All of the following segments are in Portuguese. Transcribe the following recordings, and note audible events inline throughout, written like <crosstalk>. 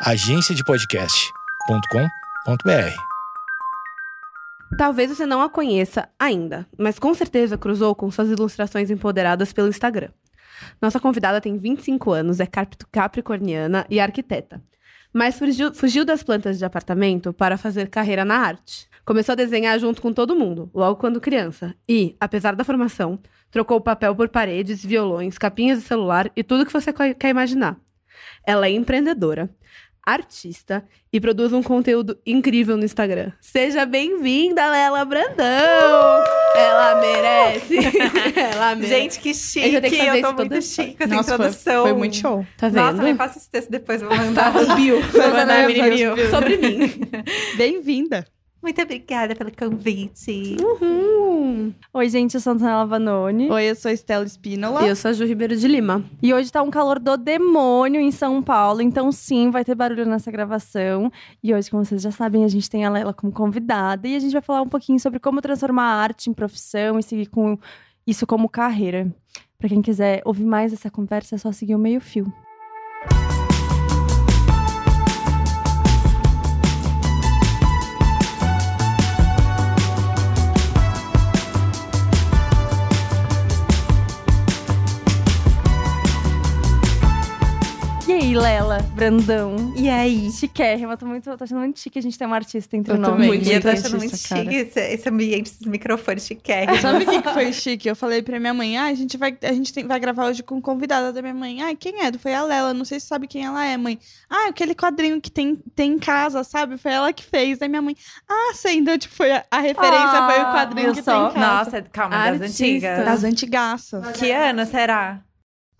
agenciadepodcast.com.br. Talvez você não a conheça ainda, mas com certeza cruzou com suas ilustrações empoderadas pelo Instagram. Nossa convidada tem 25 anos, é cap- capricorniana e arquiteta. Mas fugiu, fugiu das plantas de apartamento para fazer carreira na arte. Começou a desenhar junto com todo mundo, logo quando criança. E, apesar da formação, trocou papel por paredes, violões, capinhas de celular e tudo que você quer imaginar. Ela é empreendedora, artista e produz um conteúdo incrível no Instagram. Seja bem-vinda, Lela Brandão! Ela merece! <laughs> Ela merece! Gente, que chique! Eu que Eu tô toda muito chique com essa Nossa, foi, introdução. foi muito show. tá vendo? Nossa, me passa esse texto depois, vou mandar. Tá, o bio. Vou mandar no bio. Sobre mim. <laughs> Bem-vinda. Muito obrigada pelo convite. Uhum. Oi, gente, eu sou a Antonella Vanoni. Oi, eu sou a Estela Espínola. E eu sou a Ju Ribeiro de Lima. E hoje tá um calor do demônio em São Paulo, então sim, vai ter barulho nessa gravação. E hoje, como vocês já sabem, a gente tem a Lela como convidada e a gente vai falar um pouquinho sobre como transformar a arte em profissão e seguir com isso como carreira. Pra quem quiser ouvir mais dessa conversa, é só seguir o meio fio. Aí, Lela, Brandão? E aí? Chiquérrima, tô, muito, tô achando muito chique a gente ter uma artista entre Eu nós. também. E eu tô Muito achando muito cara. chique esse, esse ambiente, esses microfones chiquérrimos. Sabe o que, foi chique? Eu falei pra minha mãe, ah, a gente vai, a gente tem- vai gravar hoje com convidada da minha mãe. Ah, quem é? Foi a Lela, não sei se sabe quem ela é, mãe. Ah, aquele quadrinho que tem, tem em casa, sabe? Foi ela que fez. Aí minha mãe, ah, sei, então, tipo, foi a, a referência Ah, foi o quadrinho que só? tem em casa. Nossa, calma, das Artista. antigas. Das antigaças. Que ano será?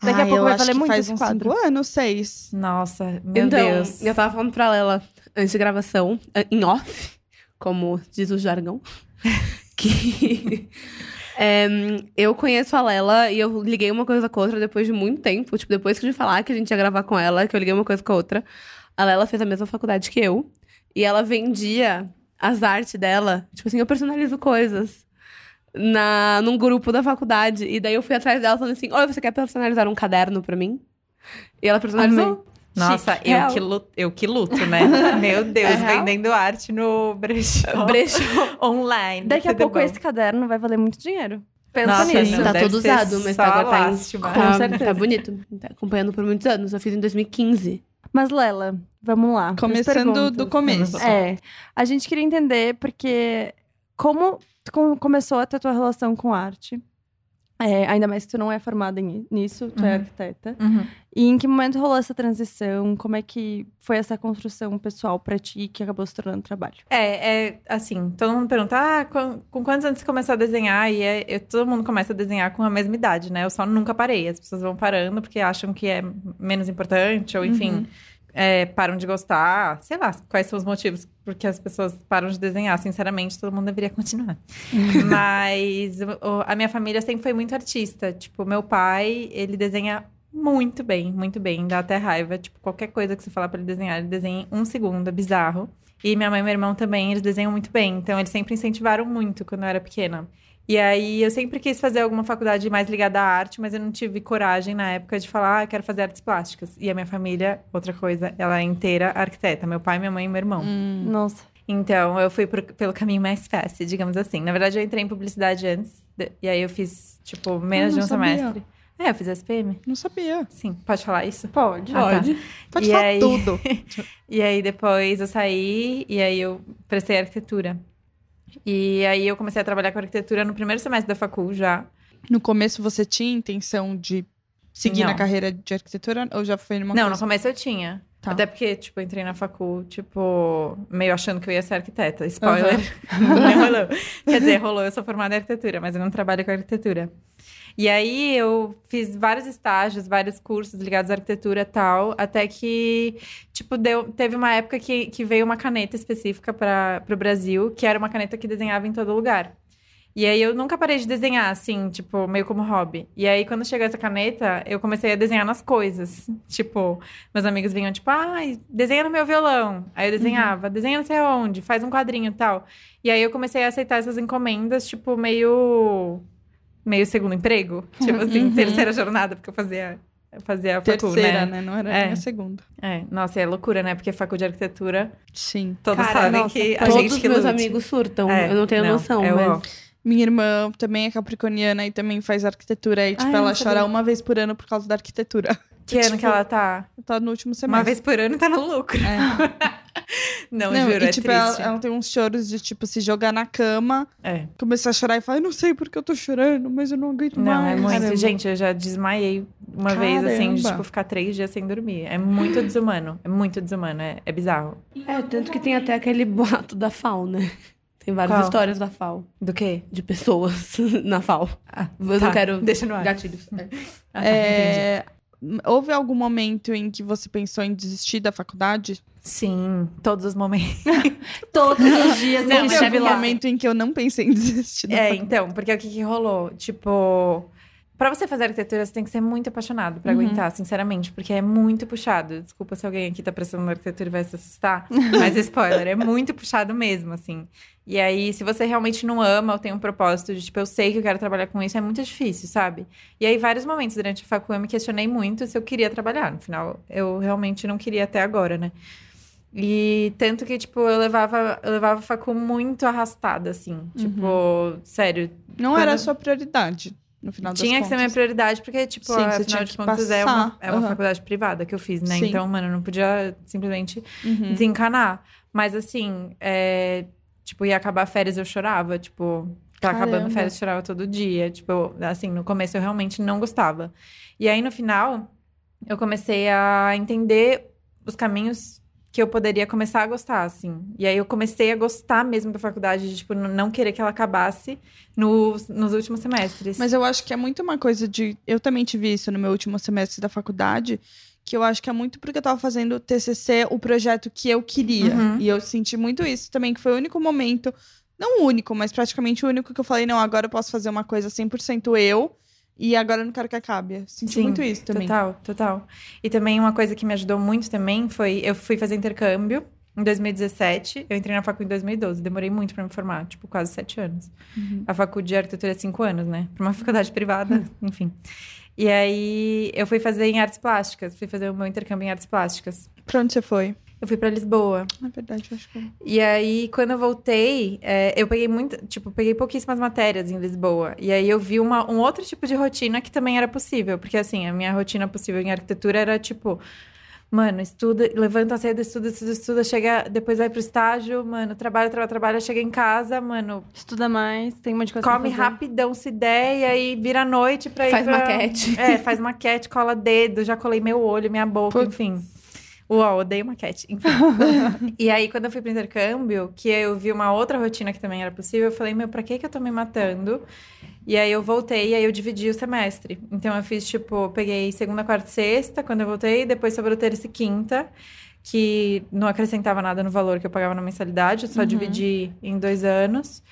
Daqui a Ai, pouco vai valer muito faz esse uns quadro. cinco anos, seis. Nossa, meu então, Deus. eu tava falando pra Lela antes de gravação, eh, em off, como diz o jargão, <laughs> que <laughs> em, eu conheço a Lela e eu liguei uma coisa com a outra depois de muito tempo. Tipo, depois que de falar que a gente ia gravar com ela, que eu liguei uma coisa com a outra. A Lela fez a mesma faculdade que eu. E ela vendia as artes dela. Tipo assim, eu personalizo coisas. Na, num grupo da faculdade. E daí eu fui atrás dela falando assim: Oi, você quer personalizar um caderno pra mim? E ela personalizou. Nossa, Chique. eu Real. que, luto, eu que luto, né? <laughs> Meu Deus, É real? vendendo arte no brechó. <laughs> Brechó. online. Daqui a pouco bom. esse caderno vai valer muito dinheiro. Pensa Nossa, nisso. não, Tá todo usado, mas só tá, tá, em- lástima. tá, certeza. tá bonito. Tá acompanhando por muitos anos. Eu fiz em 2015. Mas, Lela, vamos lá. Começando do começo. É. A gente queria entender porque como tu começou a ter tua relação com arte? É, ainda mais que tu não é formada nisso, tu é Uhum. arquiteta. Uhum. E em que momento rolou essa transição? Como é que foi essa construção pessoal pra ti que acabou se tornando trabalho? É, é assim, todo mundo pergunta, ah, com, com quantos anos você começou a desenhar? E é, eu- todo mundo começa a desenhar com a mesma idade, né? Eu só nunca parei. As pessoas vão parando porque acham que é menos importante, ou enfim, é, param de gostar. Sei lá, quais são os motivos porque as pessoas param de desenhar. Sinceramente, todo mundo deveria continuar. <laughs> Mas o- a minha família sempre foi muito artista. Tipo, meu pai, ele desenha muito bem, muito bem. Dá até raiva. Tipo, qualquer coisa que você falar pra ele desenhar, ele desenha em um segundo. É bizarro. E minha mãe e meu irmão também, eles desenham muito bem. Então, eles sempre incentivaram muito quando eu era pequena. E aí, eu sempre quis fazer alguma faculdade mais ligada à arte, mas eu não tive coragem na época de falar, ah, eu quero fazer artes plásticas. E a minha família, outra coisa, ela é inteira arquiteta. Meu pai, minha mãe e meu irmão. Hum. Nossa. Então, eu fui pro- pelo caminho mais fácil, digamos assim. Na verdade, eu entrei em publicidade antes. de- e aí, eu fiz, tipo, menos Ah, de um sabia. semestre. É, eu fiz SPM. Não sabia. Sim, pode falar isso? Pode. Ah, tá. Pode E falar aí- tudo. <laughs> E aí depois eu saí e aí eu prestei arquitetura. E aí eu comecei a trabalhar com arquitetura no primeiro semestre da facul já. No começo você tinha intenção de seguir Não. na carreira de arquitetura ou já foi numa Não, no coisa? começo eu tinha. Tá. Até porque, tipo, eu entrei na facul, tipo, meio achando que eu ia ser arquiteta. Spoiler. <laughs> não rolou. Quer dizer, rolou, eu sou formada em arquitetura, mas eu não trabalho com arquitetura. E aí eu fiz vários estágios, vários cursos ligados à arquitetura e tal, até que, tipo, deu, teve uma época que, que veio uma caneta específica para o Brasil, que era uma caneta que desenhava em todo lugar. E aí eu nunca parei de desenhar, assim, tipo, meio como hobby. E aí, quando chegou essa caneta, eu comecei a desenhar nas coisas. Tipo, meus amigos vinham, tipo, ai, desenha no meu violão. Aí eu desenhava, desenha não sei aonde, faz um quadrinho e tal. E aí eu comecei a aceitar essas encomendas, tipo, meio. Meio segundo emprego. Tipo assim, Uhum. terceira jornada, porque eu fazia fazer a facu, Terceira, né? né? Não era É. nem a segunda. É, nossa, é loucura, né? Porque faculdade de arquitetura, Sim. todos Cara, sabem nossa, que a todos gente os que meus lute. amigos surtam. É, eu não tenho não, noção, é o mas... ó. Minha irmã também é capricorniana e também faz arquitetura. E, tipo, Ah, eu ela chora uma vez por ano por causa da arquitetura. Que ano Tipo, que ela tá? Tá no último Uma semestre. vez por ano tá no lucro. É. <laughs> Não, Não, juro, e, é tipo, triste. ela, ela tem uns choros de, tipo, se jogar na cama, É. começar a chorar e falar, eu não sei porque eu tô chorando, mas eu não aguento Não, mais. é muito. Caramba. Gente, eu já desmaiei uma vez, assim, de, Caramba. tipo, ficar três dias sem dormir. É muito desumano. É muito desumano. É, é bizarro. É, tanto que tem até aquele boato da FAO, né? Tem várias Qual? histórias da FAO. Do quê? De pessoas <laughs> na FAO. Ah, Eu tá. não quero... Deixa no ar. Gatilhos. Ah, tá, entendi. Houve algum momento em que você pensou em desistir da faculdade? Sim, todos os momentos. <laughs> <laughs> Todos os dias Não, Teve lá. momento em que eu não pensei em desistir da É, faculdade? então, porque o que, que rolou? Tipo, pra você fazer arquitetura, você tem que ser muito apaixonado pra Uhum. aguentar, sinceramente, porque é muito puxado. Desculpa se alguém aqui tá prestando arquitetura e vai se assustar, <laughs> mas spoiler, é muito puxado mesmo, assim. E aí, se você realmente não ama ou tem um propósito de, tipo, eu sei que eu quero trabalhar com isso, é muito difícil, sabe? E aí, vários momentos durante a facu eu me questionei muito se eu queria trabalhar. No final, eu realmente não queria até agora, né? E tanto que, tipo, eu levava, eu levava a facu muito arrastada, assim. Tipo, sério, Não Quando- era a sua prioridade, no final das tinha que ser minha contas. prioridade, porque, tipo, Sim, afinal de contas, é uma, é uma faculdade privada que eu fiz, né? Sim. Então, mano, eu não podia simplesmente Uhum. desencanar. Mas, assim, é, tipo, ia acabar férias, eu chorava, tipo... Tá acabando férias, eu chorava todo dia. Tipo, assim, no começo eu realmente não gostava. E aí, no final, eu comecei a entender os caminhos que eu poderia começar a gostar, assim. E aí eu comecei a gostar mesmo da faculdade, de, tipo, não querer que ela acabasse nos, nos últimos semestres. Mas eu acho que é muito uma coisa de. Eu também tive isso no meu último semestre da faculdade, que eu acho que é muito porque eu tava fazendo o TCC, o projeto que eu queria. Uhum. E eu senti muito isso também, que foi o único momento, não o único, mas praticamente o único que eu falei, não, agora eu posso fazer uma coisa 100% eu, e agora eu não quero que acabe. Eu Senti Sim, muito isso também. Total, total. E também uma coisa que me ajudou muito também foi... Eu fui fazer intercâmbio em 2017. Eu entrei na facu em 2012. Demorei muito pra me formar. Tipo, quase sete anos. Uhum. A facu de arquitetura é cinco anos, né? Pra uma <laughs> faculdade privada, <laughs> enfim. E aí, eu fui fazer em artes plásticas. Fui fazer o meu intercâmbio em artes plásticas. Pra onde você foi? Eu fui pra Lisboa. Na verdade, eu acho que. E aí, quando eu voltei, é, eu peguei muito, tipo, peguei pouquíssimas matérias em Lisboa. E aí eu vi uma, um outro tipo de rotina que também era possível. Porque, assim, a minha rotina possível em arquitetura era, tipo... Mano, estuda, levanta cedo, estuda, estuda, estuda, chega, depois vai pro estágio, mano, trabalha, trabalha, trabalha, chega em casa, mano, Estuda mais, tem um monte de coisa come rapidão se der, e aí vira a noite pra ir Faz pra... maquete. É, faz maquete, cola dedo, já colei meu olho, minha boca, Putz. enfim. Uau, odeio maquete, enfim. <laughs> e aí, quando eu fui pro intercâmbio, que eu vi uma outra rotina que também era possível, eu falei, meu, pra que que eu tô me matando? E aí eu voltei, e aí eu dividi o semestre. Então eu fiz, tipo, peguei segunda, quarta e sexta, quando eu voltei, depois sobrou terça e quinta, que não acrescentava nada no valor que eu pagava na mensalidade, eu só dividi em dois anos,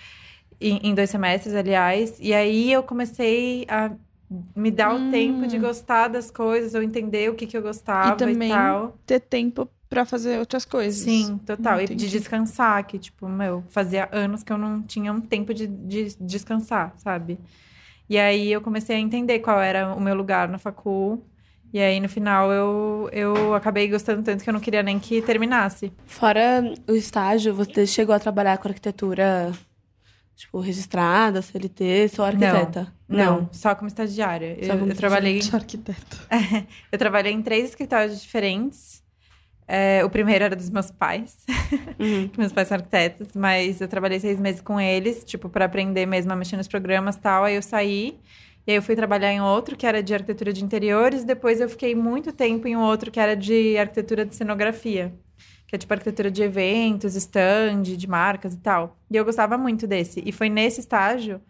em, em dois semestres, aliás. E aí eu comecei a me dar o tempo de gostar das coisas, ou entender o que, que eu gostava E também e tal. Ter tempo pra fazer outras coisas. Sim, total. E Entendi. de descansar, que, tipo, meu, fazia anos que eu não tinha um tempo de, de descansar, sabe? E aí eu comecei a entender qual era o meu lugar na facul. E aí, no final, eu, eu acabei gostando tanto que eu não queria nem que terminasse. Fora o estágio, você chegou a trabalhar com arquitetura, tipo, registrada, CLT, sou arquiteta? Não, só como estagiária. Só Eu, como eu trabalhei Sou arquiteto. <laughs> Eu trabalhei em três escritórios diferentes. É, o primeiro era dos meus pais, <laughs> Uhum. que meus pais são arquitetos, mas eu trabalhei seis meses com eles, tipo, para aprender mesmo a mexer nos programas e tal. Aí eu saí, e aí eu fui trabalhar em outro, que era de arquitetura de interiores. Depois eu fiquei muito tempo em um outro, que era de arquitetura de cenografia, que é tipo arquitetura de eventos, stand, de marcas e tal. E eu gostava muito desse. E foi nesse estágio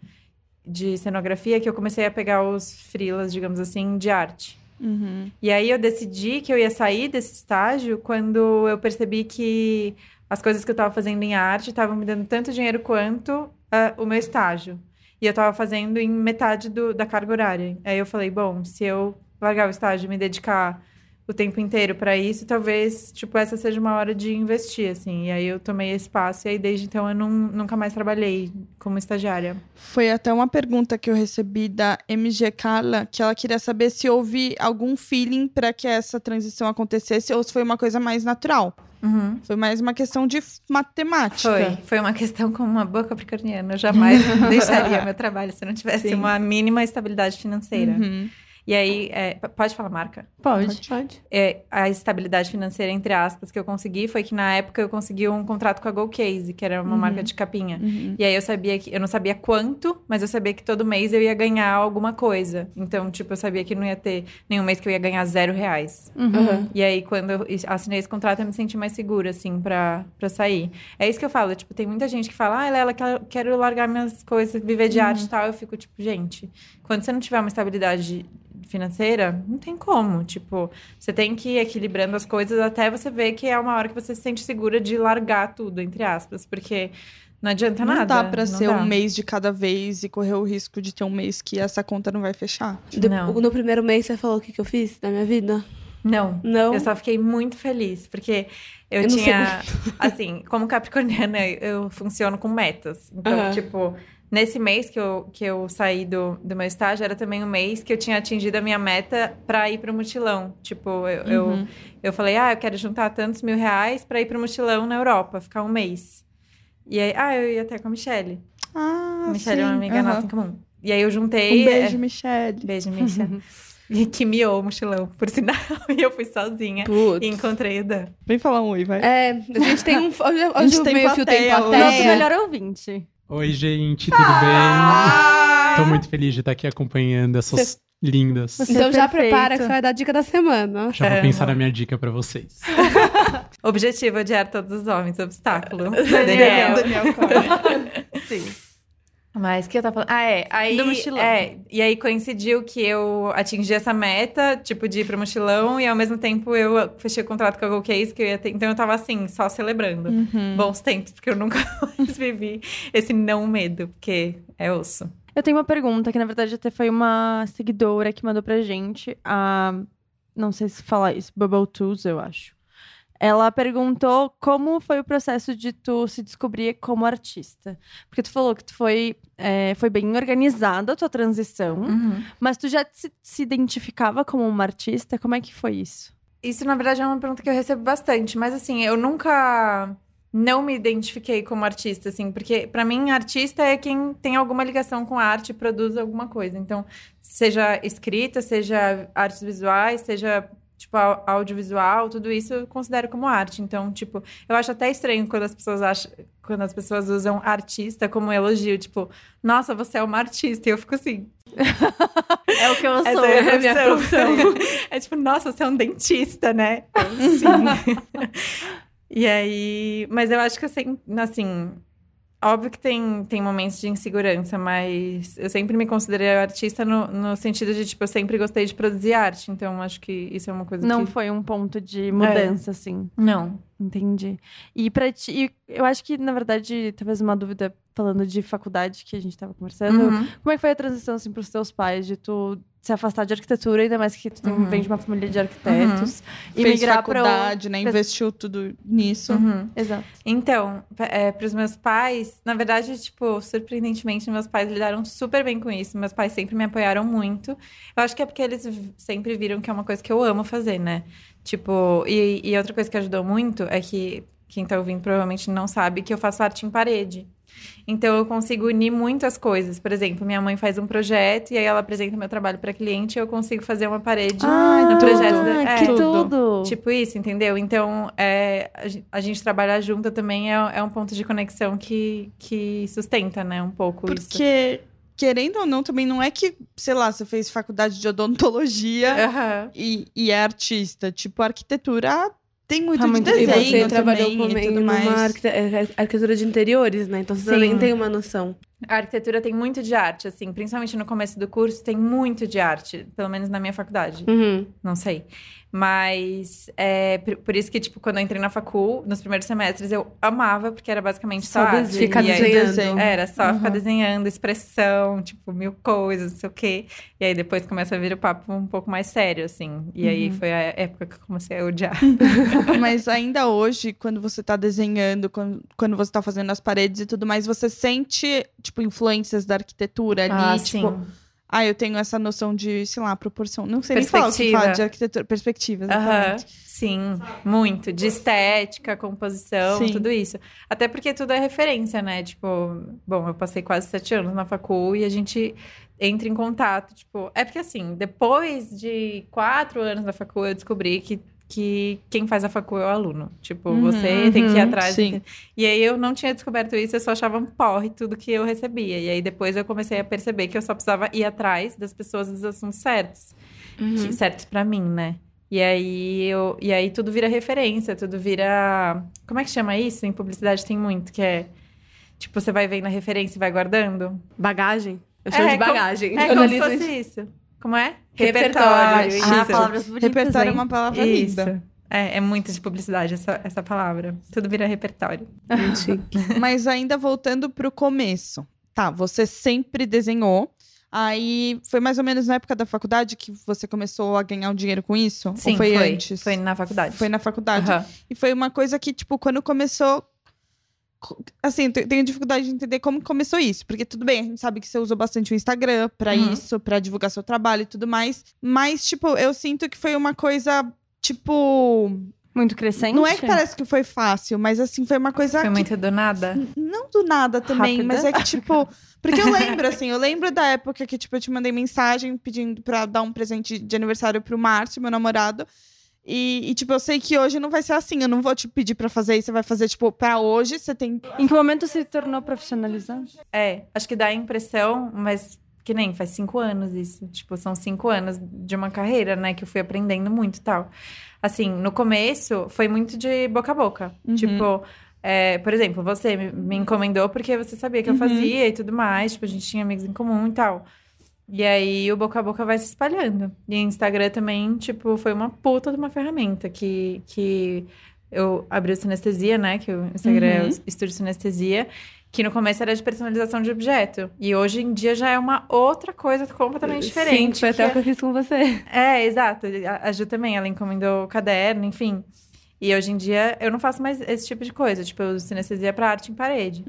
de cenografia que eu comecei a pegar os freelas, digamos assim, de arte. Uhum. E aí eu decidi que eu ia sair desse estágio quando eu percebi que as coisas que eu estava fazendo em arte estavam me dando tanto dinheiro quanto ah, o meu estágio. E eu estava fazendo em metade do- da carga horária. Aí eu falei, bom, se eu largar o estágio e me dedicar o tempo inteiro pra isso, talvez, tipo, essa seja uma hora de investir, assim. E aí eu tomei esse passo e aí desde então eu não, nunca mais trabalhei como estagiária. Foi até uma pergunta que eu recebi da MG Carla, que ela queria saber se houve algum feeling para que essa transição acontecesse ou se foi uma coisa mais natural. Uhum. Foi mais uma questão de matemática. Foi, foi uma questão como uma boa capricorniana. Eu jamais <laughs> deixaria meu trabalho se não tivesse Sim. uma mínima estabilidade financeira. Uhum. E aí, é, pode falar marca? Pode. Pode. É, a estabilidade financeira, entre aspas, que eu consegui foi que na época eu consegui um contrato com a GoCase, que era uma Uhum. marca de capinha. Uhum. E aí eu sabia que eu não sabia quanto, mas eu sabia que todo mês eu ia ganhar alguma coisa. Então, tipo, eu sabia que não ia ter nenhum mês que eu ia ganhar zero reais. Uhum. E aí, quando eu assinei esse contrato, eu me senti mais segura, assim, pra, pra sair. É isso que eu falo, tipo, tem muita gente que fala, ah, Lela, quero, quero largar minhas coisas, viver de arte e tal. Eu fico, tipo, gente, quando você não tiver uma estabilidade financeira, não tem como. Tipo, você tem que ir equilibrando as coisas até você ver que é uma hora que você se sente segura de largar tudo, entre aspas. Porque não adianta Não nada. dá pra não ser dá. um mês de cada vez e correr o risco de ter um mês que essa conta não vai fechar. De- Não. No primeiro mês você falou o que, que eu fiz na minha vida? Não. Não. Eu só fiquei muito feliz, porque eu, Eu tinha, assim, como capricorniana, eu funciono com metas. Então, Aham. tipo, nesse mês que eu, que eu saí do, do meu estágio, era também um mês que eu tinha atingido a minha meta pra ir pro mutilão. Tipo, eu, eu, Uhum. eu falei, ah, eu quero juntar tantos mil reais pra ir pro mutilão na Europa, ficar um mês. E aí, ah, eu ia até com a Michelle. Ah, a Michelle é uma sim, amiga aham. nossa em comum. E aí eu juntei. Um beijo, é, Michelle. beijo, <laughs> Misha. E que miou o mochilão, por sinal. <laughs> E eu fui sozinha. Putz. E encontrei o Dan. Vem falar um oi, vai. É, a gente tem um. Hoje, A hoje gente o tem meio fio tem plateia. Nosso melhor ouvinte. Oi, gente, tudo Ah! bem? Tô muito feliz de estar aqui acompanhando essas lindas. Você Então é já perfeito. prepara que você vai dar a dica da semana. Já vou É, pensar não. na minha dica pra vocês. <laughs> Objetivo odiar todos os homens, obstáculo. Daniel, Daniel. Daniel. <laughs> Sim. Mas o que eu tava falando? Ah, é. Aí, Do mochilão. É, e aí coincidiu que eu atingi essa meta, tipo, de ir pro mochilão, e ao mesmo tempo eu fechei o contrato com a GoCase, que eu ia ter. Então eu tava assim, só celebrando. Uhum. Bons tempos, porque eu nunca <laughs> mais vivi esse não medo, porque é osso. Eu tenho uma pergunta que, na verdade, até foi uma seguidora que mandou pra gente. A... Não sei se falar isso, Bubble Tools, eu acho. Ela perguntou como foi o processo de tu se descobrir como artista. Porque tu falou que tu foi, é, foi bem organizada a tua transição, mas tu já se, se identificava como uma artista? Como é que foi isso? Isso, na verdade, é uma pergunta que eu recebo bastante. Mas, assim, eu nunca não me identifiquei como artista, assim. Porque, pra mim, artista é quem tem alguma ligação com a arte e produz alguma coisa. Então, seja escrita, seja artes visuais, seja, tipo, au- audiovisual, tudo isso eu considero como arte. Então, tipo, eu acho até estranho quando as pessoas acham... Quando as pessoas usam artista como elogio. Tipo, nossa, você é uma artista. E eu fico assim... <laughs> É o que eu sou. é a a minha profissão. <laughs> é tipo, nossa, você é um dentista, né? Eu, Sim. <laughs> e aí, mas eu acho que sempre, assim, óbvio que tem, tem momentos de insegurança, mas eu sempre me considerei artista no, no sentido de, tipo, eu sempre gostei de produzir arte, então acho que isso é uma coisa Não que... foi um ponto de mudança, assim. Não. Entendi. E pra ti, eu acho que, na verdade, talvez uma dúvida falando de faculdade que a gente tava conversando. Uhum. Como é que foi a transição, assim, pros teus pais, de tu se afastar de arquitetura, ainda mais que tu tem- Uhum. vem de uma família de arquitetos, e Fez migrar o- faculdade, né? Investiu tudo nisso. Uhum. Exato. Então, para os meus pais, na verdade, tipo, surpreendentemente, meus pais lidaram super bem com isso. Meus pais sempre me apoiaram muito. Eu acho que é porque eles sempre viram que é uma coisa que eu amo fazer, né? Tipo, e, e outra coisa que ajudou muito é que quem tá ouvindo provavelmente não sabe que eu faço arte em parede. Então eu consigo unir muitas coisas. Por exemplo, minha mãe faz um projeto e aí ela apresenta meu trabalho para cliente e eu consigo fazer uma parede Ah, no projeto. da- ah, é, que tudo! Tipo isso, entendeu? Então, é, a gen- a gente trabalhar junto também é, é um ponto de conexão que, que sustenta, né? Um pouco isso. Porque, querendo ou não, também não é que, sei lá, você fez faculdade de odontologia Aham. e, e é artista. Tipo, a arquitetura tem muito Tá de muito- E desenho você trabalhou também e tudo mais. arquite- é, arquitetura de interiores, né? Então você Sim. também tem uma noção. A arquitetura tem muito de arte, assim, principalmente no começo do curso, tem muito de arte, pelo menos na minha faculdade. Uhum. Não sei. Mas é por, por isso que, tipo, quando eu entrei na facul, nos primeiros semestres, eu amava, porque era basicamente só, Só arte. desenho. Fica E aí- desenhando. Era só ficar Uhum. desenhando, expressão, tipo, mil coisas, não sei o quê. E aí depois começa a vir o papo um pouco mais sério, assim. E aí foi a época que eu comecei a odiar. <laughs> Mas ainda hoje, quando você tá desenhando, quando, quando você tá fazendo as paredes e tudo mais, você sente, tipo, influências da arquitetura ali, Ah, tipo, sim. Ah, eu tenho essa noção de, sei lá, proporção. Não sei nem falar o que fala de arquitetura, perspectiva, Aham, exatamente. sim, muito. De estética, composição, Sim. tudo isso. Até porque tudo é referência, né? Tipo, bom, eu passei quase sete anos na facul e a gente entra em contato, tipo... É porque, assim, depois de quatro anos na facul, eu descobri que, que quem faz a facul é o aluno. Tipo, Uhum, você tem que ir uhum, atrás... sim. E aí, eu não tinha descoberto isso, eu só achava um porre tudo que eu recebia. E aí, depois eu comecei a perceber que eu só precisava ir atrás das pessoas dos assuntos certos que- certos pra mim, né? E aí, eu, e aí tudo vira referência, tudo vira. Como é que chama isso? Em publicidade tem muito, que é. Tipo, você vai vendo a referência e vai guardando. Bagagem? Eu chamo É, de como- bagagem. É Eu como se fosse isso. Como é? Repertório, isso. Ah, palavras bonitas, Repertório é uma palavra Isso. linda. É, é muito de publicidade essa, essa palavra. Tudo vira repertório. <laughs> Mas ainda voltando pro começo. Tá, você sempre desenhou. Aí foi mais ou menos na época da faculdade que você começou a ganhar um dinheiro com isso? Sim, Ou foi, antes? Foi na faculdade. Foi na faculdade. Aham. E foi uma coisa que, tipo, quando começou. Assim, tenho dificuldade de entender como começou isso. Porque tudo bem, a gente sabe que você usou bastante o Instagram pra Uhum. isso, pra divulgar seu trabalho e tudo mais. Mas, tipo, eu sinto que foi uma coisa, tipo. Muito crescente. Não é que parece que foi fácil, mas assim, foi uma coisa Foi que muito do nada. não do nada também, Rápida. mas é que, tipo. <laughs> Porque eu lembro, assim, eu lembro da época que, tipo, eu te mandei mensagem pedindo pra dar um presente de aniversário pro Márcio, meu namorado. E, e, tipo, eu sei que hoje não vai ser assim. Eu não vou te pedir pra fazer isso, você vai fazer, tipo, pra hoje, você tem. Em que momento se tornou profissionalizado? É, acho que dá a impressão, mas que nem faz cinco anos isso. Tipo, são cinco anos de uma carreira, né? Que eu fui aprendendo muito e tal. Assim, no começo foi muito de boca a boca. Uhum. Tipo, é, por exemplo, você me, me encomendou porque você sabia que eu Uhum. fazia e tudo mais. Tipo, a gente tinha amigos em comum e tal. E aí o boca a boca vai se espalhando. E Instagram também, tipo, foi uma puta de uma ferramenta que, que eu abri o Sinestesia, né? Que o Instagram é Uhum. o Estúdio Sinestesia. Que no começo era de personalização de objeto. E hoje em dia já é uma outra coisa completamente diferente. Sim, foi até o que eu fiz com você. é, exato. A Ju também, ela encomendou o caderno, enfim. E hoje em dia eu não faço mais esse tipo de coisa. Tipo, eu uso sinestesia pra arte em parede.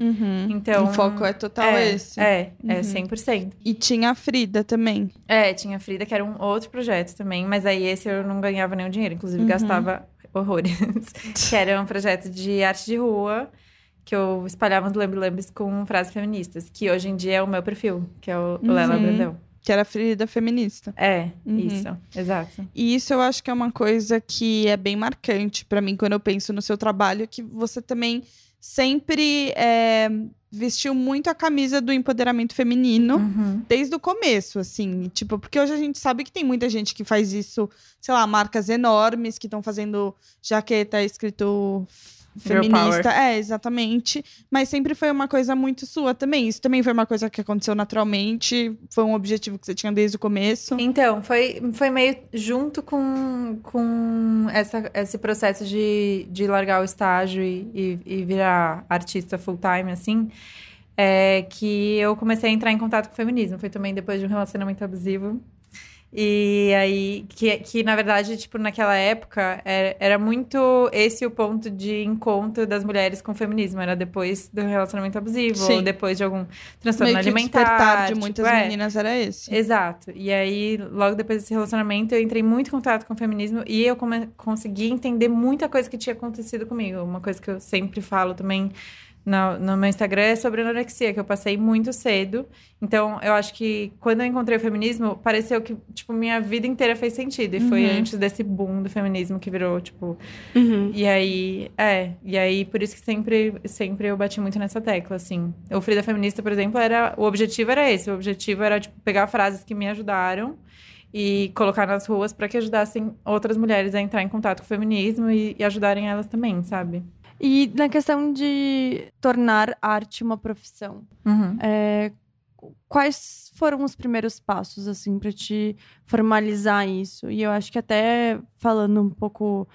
Então. o foco é total é, esse. É, é Uhum. 100%. E tinha a Frida também. É, tinha a Frida, que era um outro projeto também. Mas aí esse eu não ganhava nenhum dinheiro. Inclusive, Uhum. gastava horrores. <laughs> que era um projeto de arte de rua. Que eu espalhava uns lambe-lambes com frases feministas. Que hoje em dia é o meu perfil. Que é o, o Lela Uhum. Brandão. Que era a Frida feminista. É, Uhum. isso. Exato. E isso eu acho que é uma coisa que é bem marcante pra mim quando eu penso no seu trabalho, que você também sempre é, vestiu muito a camisa do empoderamento feminino. Uhum. Desde o começo, assim, tipo, porque hoje a gente sabe que tem muita gente que faz isso, sei lá, marcas enormes que estão fazendo jaqueta escrito feminista. É, exatamente. Mas sempre foi uma coisa muito sua também. Isso também foi uma coisa que aconteceu naturalmente, foi um objetivo que você tinha desde o começo. Então, foi, foi meio junto com, com essa, esse processo de, de largar o estágio e, e, e virar artista full-time, assim, é, que eu comecei a entrar em contato com o feminismo. Foi também depois de um relacionamento abusivo. E aí, que, que na verdade, tipo, naquela época, era, era muito esse o ponto de encontro das mulheres com o feminismo. Era depois do relacionamento abusivo, Sim. ou depois de algum transtorno Meio que o alimentar. despertar de tipo, muitas é. meninas era esse. Exato. E aí, logo depois desse relacionamento, eu entrei muito em contato com o feminismo e eu consegui entender muita coisa que tinha acontecido comigo. Uma coisa que eu sempre falo também no, no meu Instagram é sobre anorexia, que eu passei muito cedo. Então, eu acho que quando eu encontrei o feminismo, pareceu que, tipo, minha vida inteira fez sentido. E foi Uhum. antes desse boom do feminismo que virou, tipo, Uhum. e aí, é, e aí por isso que sempre, sempre eu bati muito nessa tecla, assim. O Frida Feminista, por exemplo, era, o objetivo era esse, o objetivo era, tipo, pegar frases que me ajudaram e colocar nas ruas para que ajudassem outras mulheres a entrar em contato com o feminismo e, e ajudarem elas também, sabe? E na questão de tornar arte uma profissão, Uhum. é, quais foram os primeiros passos, assim, para te formalizar isso? E eu acho que até falando um pouco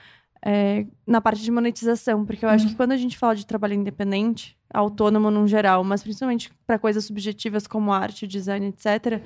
é, na parte de monetização, porque eu acho que quando a gente fala de trabalho independente, autônomo num geral, mas principalmente para coisas subjetivas como arte, design, etc.,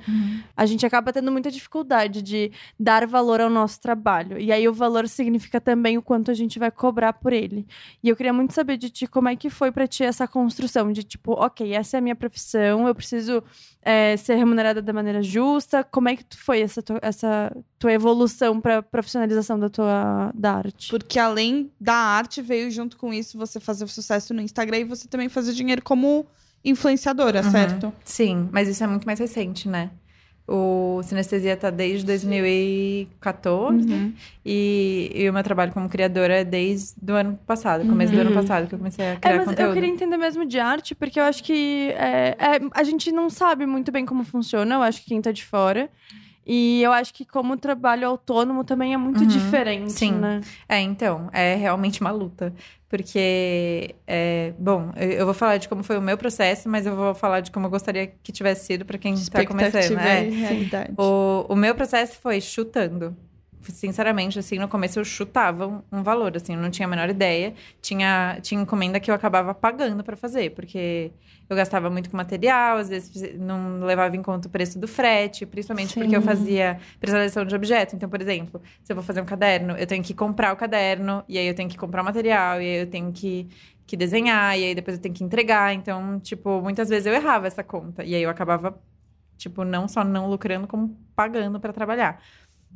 a gente acaba tendo muita dificuldade de dar valor ao nosso trabalho. E aí o valor significa também o quanto a gente vai cobrar por ele. E eu queria muito saber de ti como é que foi para ti essa construção de tipo, ok, essa é a minha profissão, eu preciso é, ser remunerada da maneira justa. Como é que foi essa tua, essa tua evolução para profissionalização da tua da arte? Porque além da arte, veio junto com isso você fazer sucesso no Instagram e você também fazer dinheiro como influenciadora, Uhum. certo? Sim, mas isso é muito mais recente, né? O Sinestesia tá desde 2014 Uhum. e, e o meu trabalho como criadora é desde o ano passado, começo do ano passado que eu comecei a criar É, mas conteúdo. eu queria entender mesmo de arte, porque eu acho que é, é, a gente não sabe muito bem como funciona, eu acho que quem tá de fora. E eu acho que como trabalho autônomo também é muito Uhum, diferente, sim. né? É, então, é realmente uma luta. Porque, é, bom, eu vou falar de como foi o meu processo, mas eu vou falar de como eu gostaria que tivesse sido para quem tá começando. É. realidade. O, o meu processo foi chutando. Sinceramente, assim, no começo eu chutava um, valor, assim, eu não tinha a menor ideia. Tinha, tinha encomenda que eu acabava pagando pra fazer, porque eu gastava muito com material, às vezes não levava em conta o preço do frete, principalmente porque eu Sim. fazia personalização de objeto. Então, por exemplo, se eu vou fazer um caderno, eu tenho que comprar o caderno, e aí eu tenho que comprar o material, e aí eu tenho que, que desenhar, e aí depois eu tenho que entregar. Então, tipo, muitas vezes eu errava essa conta, e aí eu acabava Tipo, não só não lucrando, como pagando para trabalhar.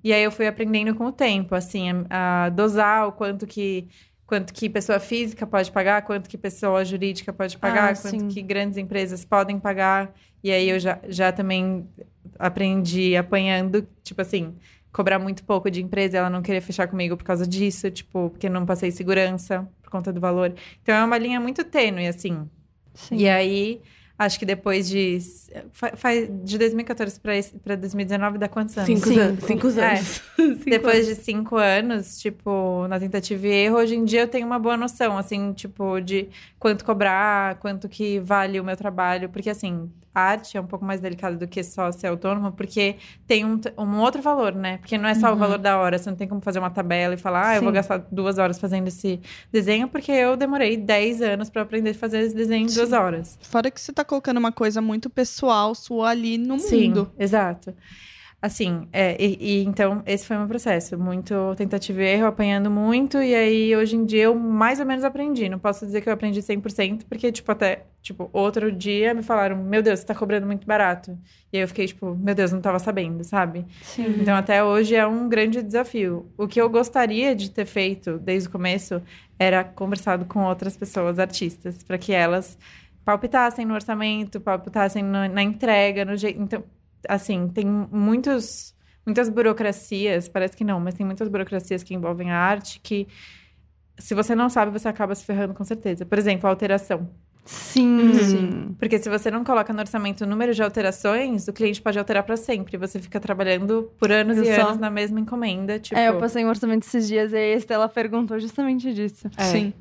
E aí eu fui aprendendo com o tempo, assim, a, dosar o quanto que quanto que pessoa física pode pagar, quanto que pessoa jurídica pode pagar, Ah, quanto sim. que grandes empresas podem pagar. E aí eu já, já também aprendi apanhando, tipo assim, cobrar muito pouco de empresa, ela não queria fechar comigo por causa disso, tipo, porque não passei segurança por conta do valor. Então é uma linha muito tênue, assim. Sim. E aí, acho que depois de. fa- Faz, de 2014 para 2019 dá quantos anos? Cinco, Sim. anos. Cinco É. anos. <laughs> Cinco Depois de cinco anos, tipo, na tentativa e erro, hoje em dia eu tenho uma boa noção, assim, tipo, de quanto cobrar, quanto que vale o meu trabalho. Porque, assim, arte é um pouco mais delicada do que só ser autônomo, porque tem um, um outro valor, né? Porque não é só o valor da hora, você não tem como fazer uma tabela e falar, ah, eu vou Sim. gastar duas horas fazendo esse desenho, porque eu demorei 10 anos para aprender a fazer esse desenho em duas horas. Fora que você tá colocando uma coisa muito pessoal sua ali no Sim, mundo. exato. Assim, é, e, e então esse foi o meu processo, muito tentativa e erro, apanhando muito, e aí hoje em dia eu mais ou menos aprendi. Não posso dizer que eu aprendi 100%, porque, tipo, até, tipo, outro dia me falaram, meu Deus, você tá cobrando muito barato. E aí eu fiquei, tipo, meu Deus, não tava sabendo, sabe? Sim. Então, até hoje é um grande desafio. O que eu gostaria de ter feito desde o começo era conversado com outras pessoas, artistas, para que elas palpitassem no orçamento, palpitassem no- na entrega, no jeito. Então, assim, tem muitos, muitas burocracias, parece que não, mas tem muitas burocracias que envolvem a arte que. Se você não sabe, você acaba se ferrando com certeza. Por exemplo, a alteração. Sim. Sim. Porque se você não coloca no orçamento o número de alterações, o cliente pode alterar para sempre. Você fica trabalhando por anos Viu e só? anos na mesma encomenda. Tipo, É, eu passei um orçamento esses dias e a Estela perguntou justamente disso. É. Sim.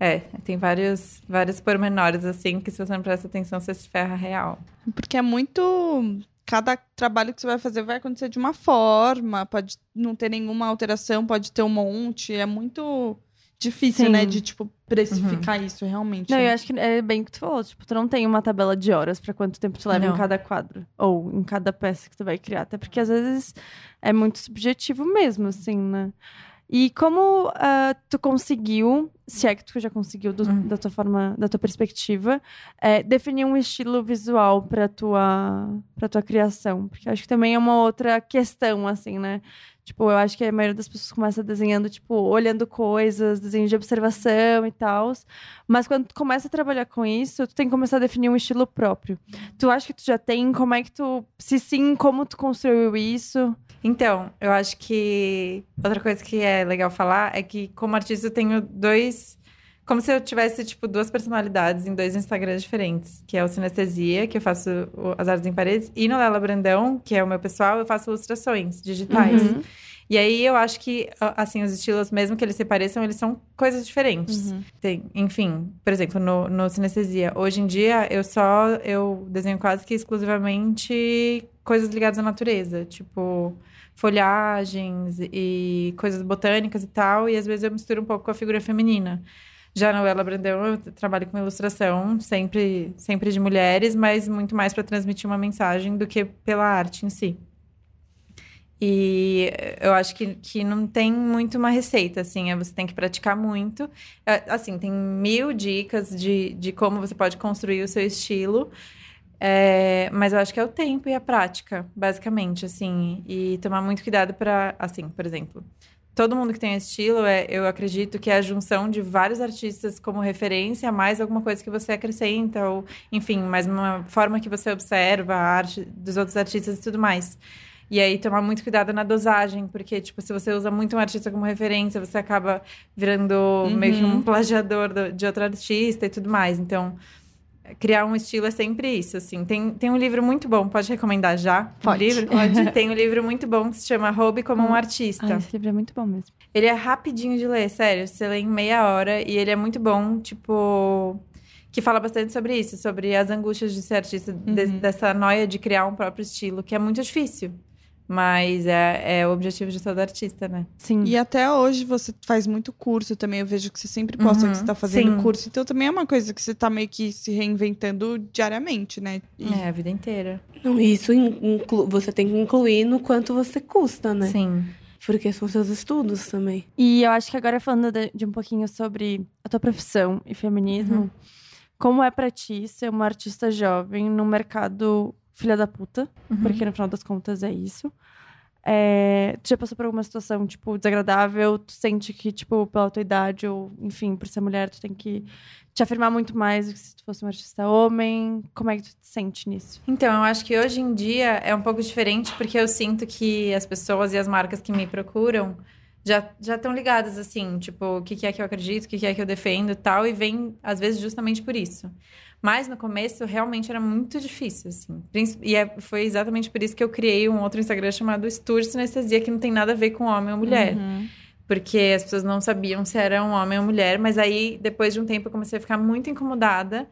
É, tem vários, vários pormenores, assim, que se você não presta atenção, você se ferra real. Porque é muito. Cada trabalho que você vai fazer vai acontecer de uma forma, pode não ter nenhuma alteração, pode ter um monte. É muito difícil, Sim. né? De, tipo, precificar isso realmente. Não, né? eu acho que é bem o que tu falou. Tipo, tu não tem uma tabela de horas pra quanto tempo tu leva Não. em cada quadro. Ou em cada peça que tu vai criar. Até porque às vezes é muito subjetivo mesmo, assim, né? E como ah, tu conseguiu, se é que tu já conseguiu do- Hum. da tua forma, da tua perspectiva, é, definir um estilo visual pra tua, pra tua criação? Porque acho que também é uma outra questão, assim, né? Tipo, eu acho que a maioria das pessoas começa desenhando, tipo, olhando coisas, desenho de observação e tal. Mas quando tu começa a trabalhar com isso, tu tem que começar a definir um estilo próprio. Tu acha que tu já tem? Como é que tu. Se sim, como tu construiu isso? Então, eu acho que outra coisa que é legal falar é que, como artista, eu tenho dois. Como se eu tivesse, tipo, duas personalidades em dois Instagrams diferentes. Que é o Sinestesia, que eu faço as artes em paredes, e no Lela Brandão, que é o meu pessoal, eu faço ilustrações digitais. Uhum. E aí eu acho que, assim, os estilos, mesmo que eles se pareçam, eles são coisas diferentes. Tem, enfim, por exemplo, no, no Sinestesia, hoje em dia eu só eu desenho quase que exclusivamente coisas ligadas à natureza, tipo folhagens e coisas botânicas e tal, e às vezes eu misturo um pouco com a figura feminina. Já no Ela Brandão eu trabalho com ilustração, sempre, sempre de mulheres, mas muito mais para transmitir uma mensagem do que pela arte em si. E eu acho que, que não tem muito uma receita, assim, é você tem que praticar muito. É, Assim, tem mil dicas de, de como você pode construir o seu estilo, é, mas eu acho que é o tempo e a prática, basicamente, assim, e tomar muito cuidado para, assim, por exemplo, todo mundo que tem estilo, é, eu acredito que é a junção de vários artistas como referência, mais alguma coisa que você acrescenta, ou, enfim, mais uma forma que você observa a arte dos outros artistas e tudo mais. E aí, tomar muito cuidado na dosagem, porque, tipo, se você usa muito um artista como referência, você acaba virando meio que um plagiador do- de outro artista e tudo mais. Então, criar um estilo é sempre isso, assim. Tem, tem um livro muito bom, pode recomendar já? Um Pode. livro? Pode. <laughs> tem um livro muito bom que se chama Roube como um Artista. Ai, esse livro é muito bom mesmo. Ele é rapidinho de ler, sério. Você lê em meia hora e ele é muito bom, tipo. Que fala bastante sobre isso, sobre as angústias de ser artista, de- dessa noia de criar um próprio estilo, que é muito difícil. Mas é, é o objetivo de todo artista, né? Sim. E até hoje você faz muito curso também. Eu vejo que você sempre posta Uhum, que você tá fazendo sim. curso. Então também é uma coisa que você tá meio que se reinventando diariamente, né? E- É, a vida inteira. Não, isso in- inclu- você tem que incluir no quanto você custa, né? Sim. Porque são seus estudos também. E eu acho que agora falando de, de um pouquinho sobre a tua profissão e feminismo, como é pra ti ser uma artista jovem no mercado filha da puta? Porque no final das contas é isso. É, tu já passou por alguma situação, tipo, desagradável? Tu sente que, tipo, pela tua idade ou, enfim, por ser mulher, tu tem que te afirmar muito mais do que se tu fosse um artista homem? Como é que tu te sente nisso? Então, eu acho que hoje em dia é um pouco diferente, porque eu sinto que as pessoas e as marcas que me procuram já já estão ligadas, assim, tipo, o que, que é que eu acredito, o que, que é que eu defendo e tal, e vem, às vezes, justamente por isso. Mas no começo, realmente era muito difícil, assim. E é- foi exatamente por isso que eu criei um outro Instagram chamado Estúdio Sinestesia, que não tem nada a ver com homem ou mulher. Porque as pessoas não sabiam se era um homem ou mulher, mas aí, depois de um tempo, eu comecei a ficar muito incomodada,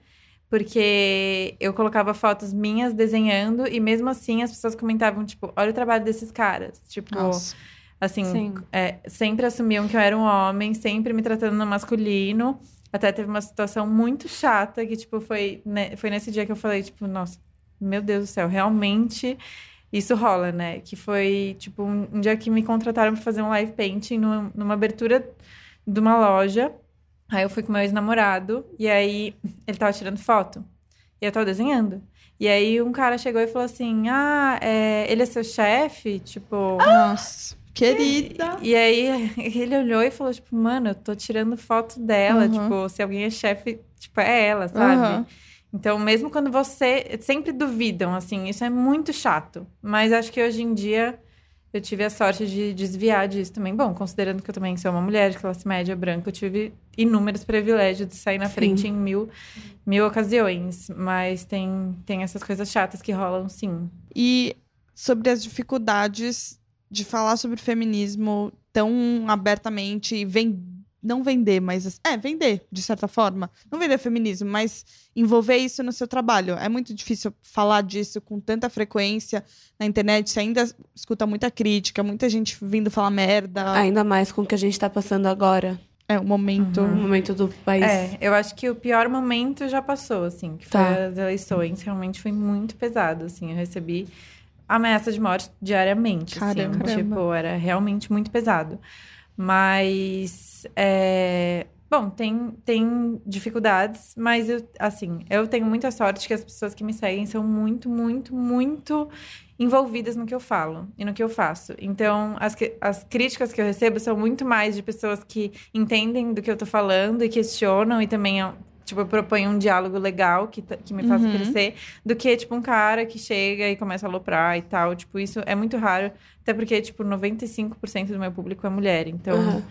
porque eu colocava fotos minhas desenhando, e mesmo assim as pessoas comentavam, tipo, olha o trabalho desses caras. Tipo, Nossa. Assim, Sim. é, sempre assumiam que eu era um homem, sempre me tratando no masculino. Até teve uma situação muito chata que, tipo, foi, né, foi nesse dia que eu falei, tipo, nossa, meu Deus do céu, realmente isso rola, né? Que foi, tipo, um, um dia que me contrataram pra fazer um live painting numa, numa abertura de uma loja. Aí eu fui com meu ex-namorado, e aí ele tava tirando foto. E eu tava desenhando. E aí um cara chegou e falou assim: Ah, é, ele é seu chefe? Tipo. Nossa. Querida. E aí <laughs> ele olhou e falou, tipo, mano, eu tô tirando foto dela. Uhum. Tipo, se alguém é chefe, tipo, é ela, sabe? Aham. Então, mesmo quando você. Sempre duvidam, assim, isso é muito chato. Mas acho que hoje em dia eu tive a sorte de desviar disso também. Bom, considerando que eu também sou uma mulher de classe média branca, eu tive inúmeros privilégios de sair na Sim. frente em mil, mil ocasiões. Mas tem, tem essas coisas chatas que rolam, sim. E sobre as dificuldades de falar sobre feminismo tão abertamente e ven- não vender, mas é vender de certa forma, não vender feminismo, mas envolver isso no seu trabalho. É muito difícil falar disso com tanta frequência na internet. Você ainda escuta muita crítica, muita gente vindo falar merda. Ainda mais com o que a gente tá passando agora. É o momento. O momento do país. É, eu acho que o pior momento já passou, assim, que foi Tá. as eleições. Realmente foi muito pesado, assim. Eu recebi ameaça de morte diariamente, Caramba. assim. Tipo, era realmente muito pesado. Mas, é, bom, tem, tem dificuldades, mas, eu, assim, eu tenho muita sorte que as pessoas que me seguem são muito, muito, muito envolvidas no que eu falo e no que eu faço. Então, as, as críticas que eu recebo são muito mais de pessoas que entendem do que eu tô falando e questionam e também, ó, tipo, propõem um diálogo legal que, que me faça Uhum. crescer, do que, tipo, um cara que chega e começa a aloprar e tal. Tipo, isso é muito raro, até porque, tipo, 95% do meu público é mulher. Então, Aham.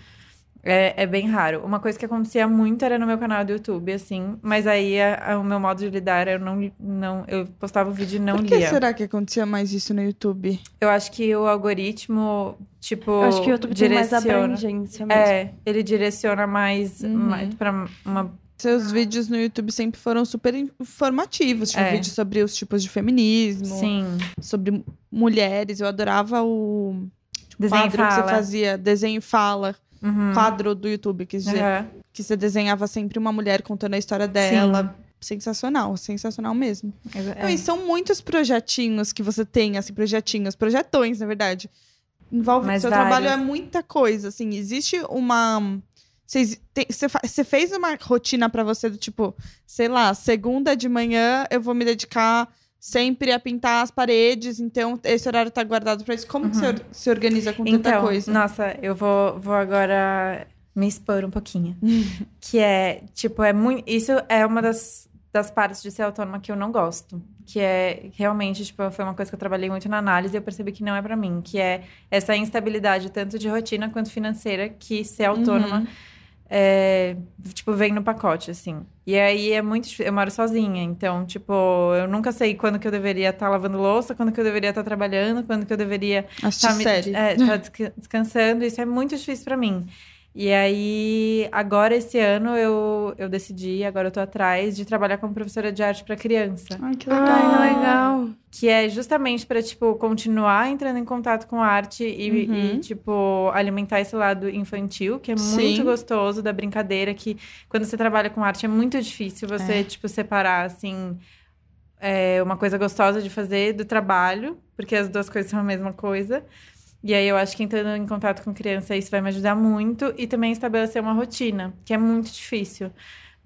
É, é bem raro. Uma coisa que acontecia muito era no meu canal do YouTube, assim. Mas aí a- a- o meu modo de lidar, eu não, não eu postava o vídeo e não Por que lia. será que acontecia mais isso no YouTube? Eu acho que o algoritmo, tipo, Eu acho que o YouTube tem mais direciona. abrangência mesmo. É, ele direciona mais, Uhum. mais para uma Seus vídeos no YouTube sempre foram super informativos. Tinha É. vídeos sobre os tipos de feminismo, sim, sobre mulheres. Eu adorava o desenho e quadro que você fala. fazia, desenho e fala, Uhum. quadro do YouTube, quis dizer. Aham. Que você desenhava sempre uma mulher contando a história dela. Sensacional, sensacional mesmo. É. Não, e são muitos projetinhos que você tem, assim, projetinhos, projetões, na verdade. Envolve Mas seu trabalho é muita coisa, assim. Existe uma. Você fez uma rotina pra você do tipo, sei lá, segunda de manhã eu vou me dedicar sempre a pintar as paredes, então esse horário tá guardado pra isso. Como que você se organiza com tanta Então, coisa? nossa, eu vou, vou agora me expor um pouquinho. <laughs> que é, tipo, é muito. Isso é uma das, das partes de ser autônoma que eu não gosto. Que é realmente, tipo, foi uma coisa que eu trabalhei muito na análise e eu percebi que não é pra mim. Que é essa instabilidade, tanto de rotina quanto financeira, que ser autônoma. Uhum. É, tipo, vem no pacote, assim. E aí é muito difícil. Eu moro sozinha, então, tipo, eu nunca sei quando que eu deveria estar lavando louça, quando que eu deveria estar trabalhando, quando que eu deveria Assistir tá, me- é, tá <laughs> desca- descansando, isso é muito difícil pra mim. E aí, agora esse ano eu, eu decidi, agora eu tô atrás de trabalhar como professora de arte pra criança, Ai, que legal. Ai, que legal. que é justamente pra tipo continuar entrando em contato com a arte e, Uhum. e, tipo alimentar esse lado infantil, que é Sim. muito gostoso da brincadeira, que quando você trabalha com arte é muito difícil você É. tipo separar assim é, uma coisa gostosa de fazer do trabalho, porque as duas coisas são a mesma coisa. E aí eu acho que entrando em contato com criança isso vai me ajudar muito e também estabelecer uma rotina, que é muito difícil.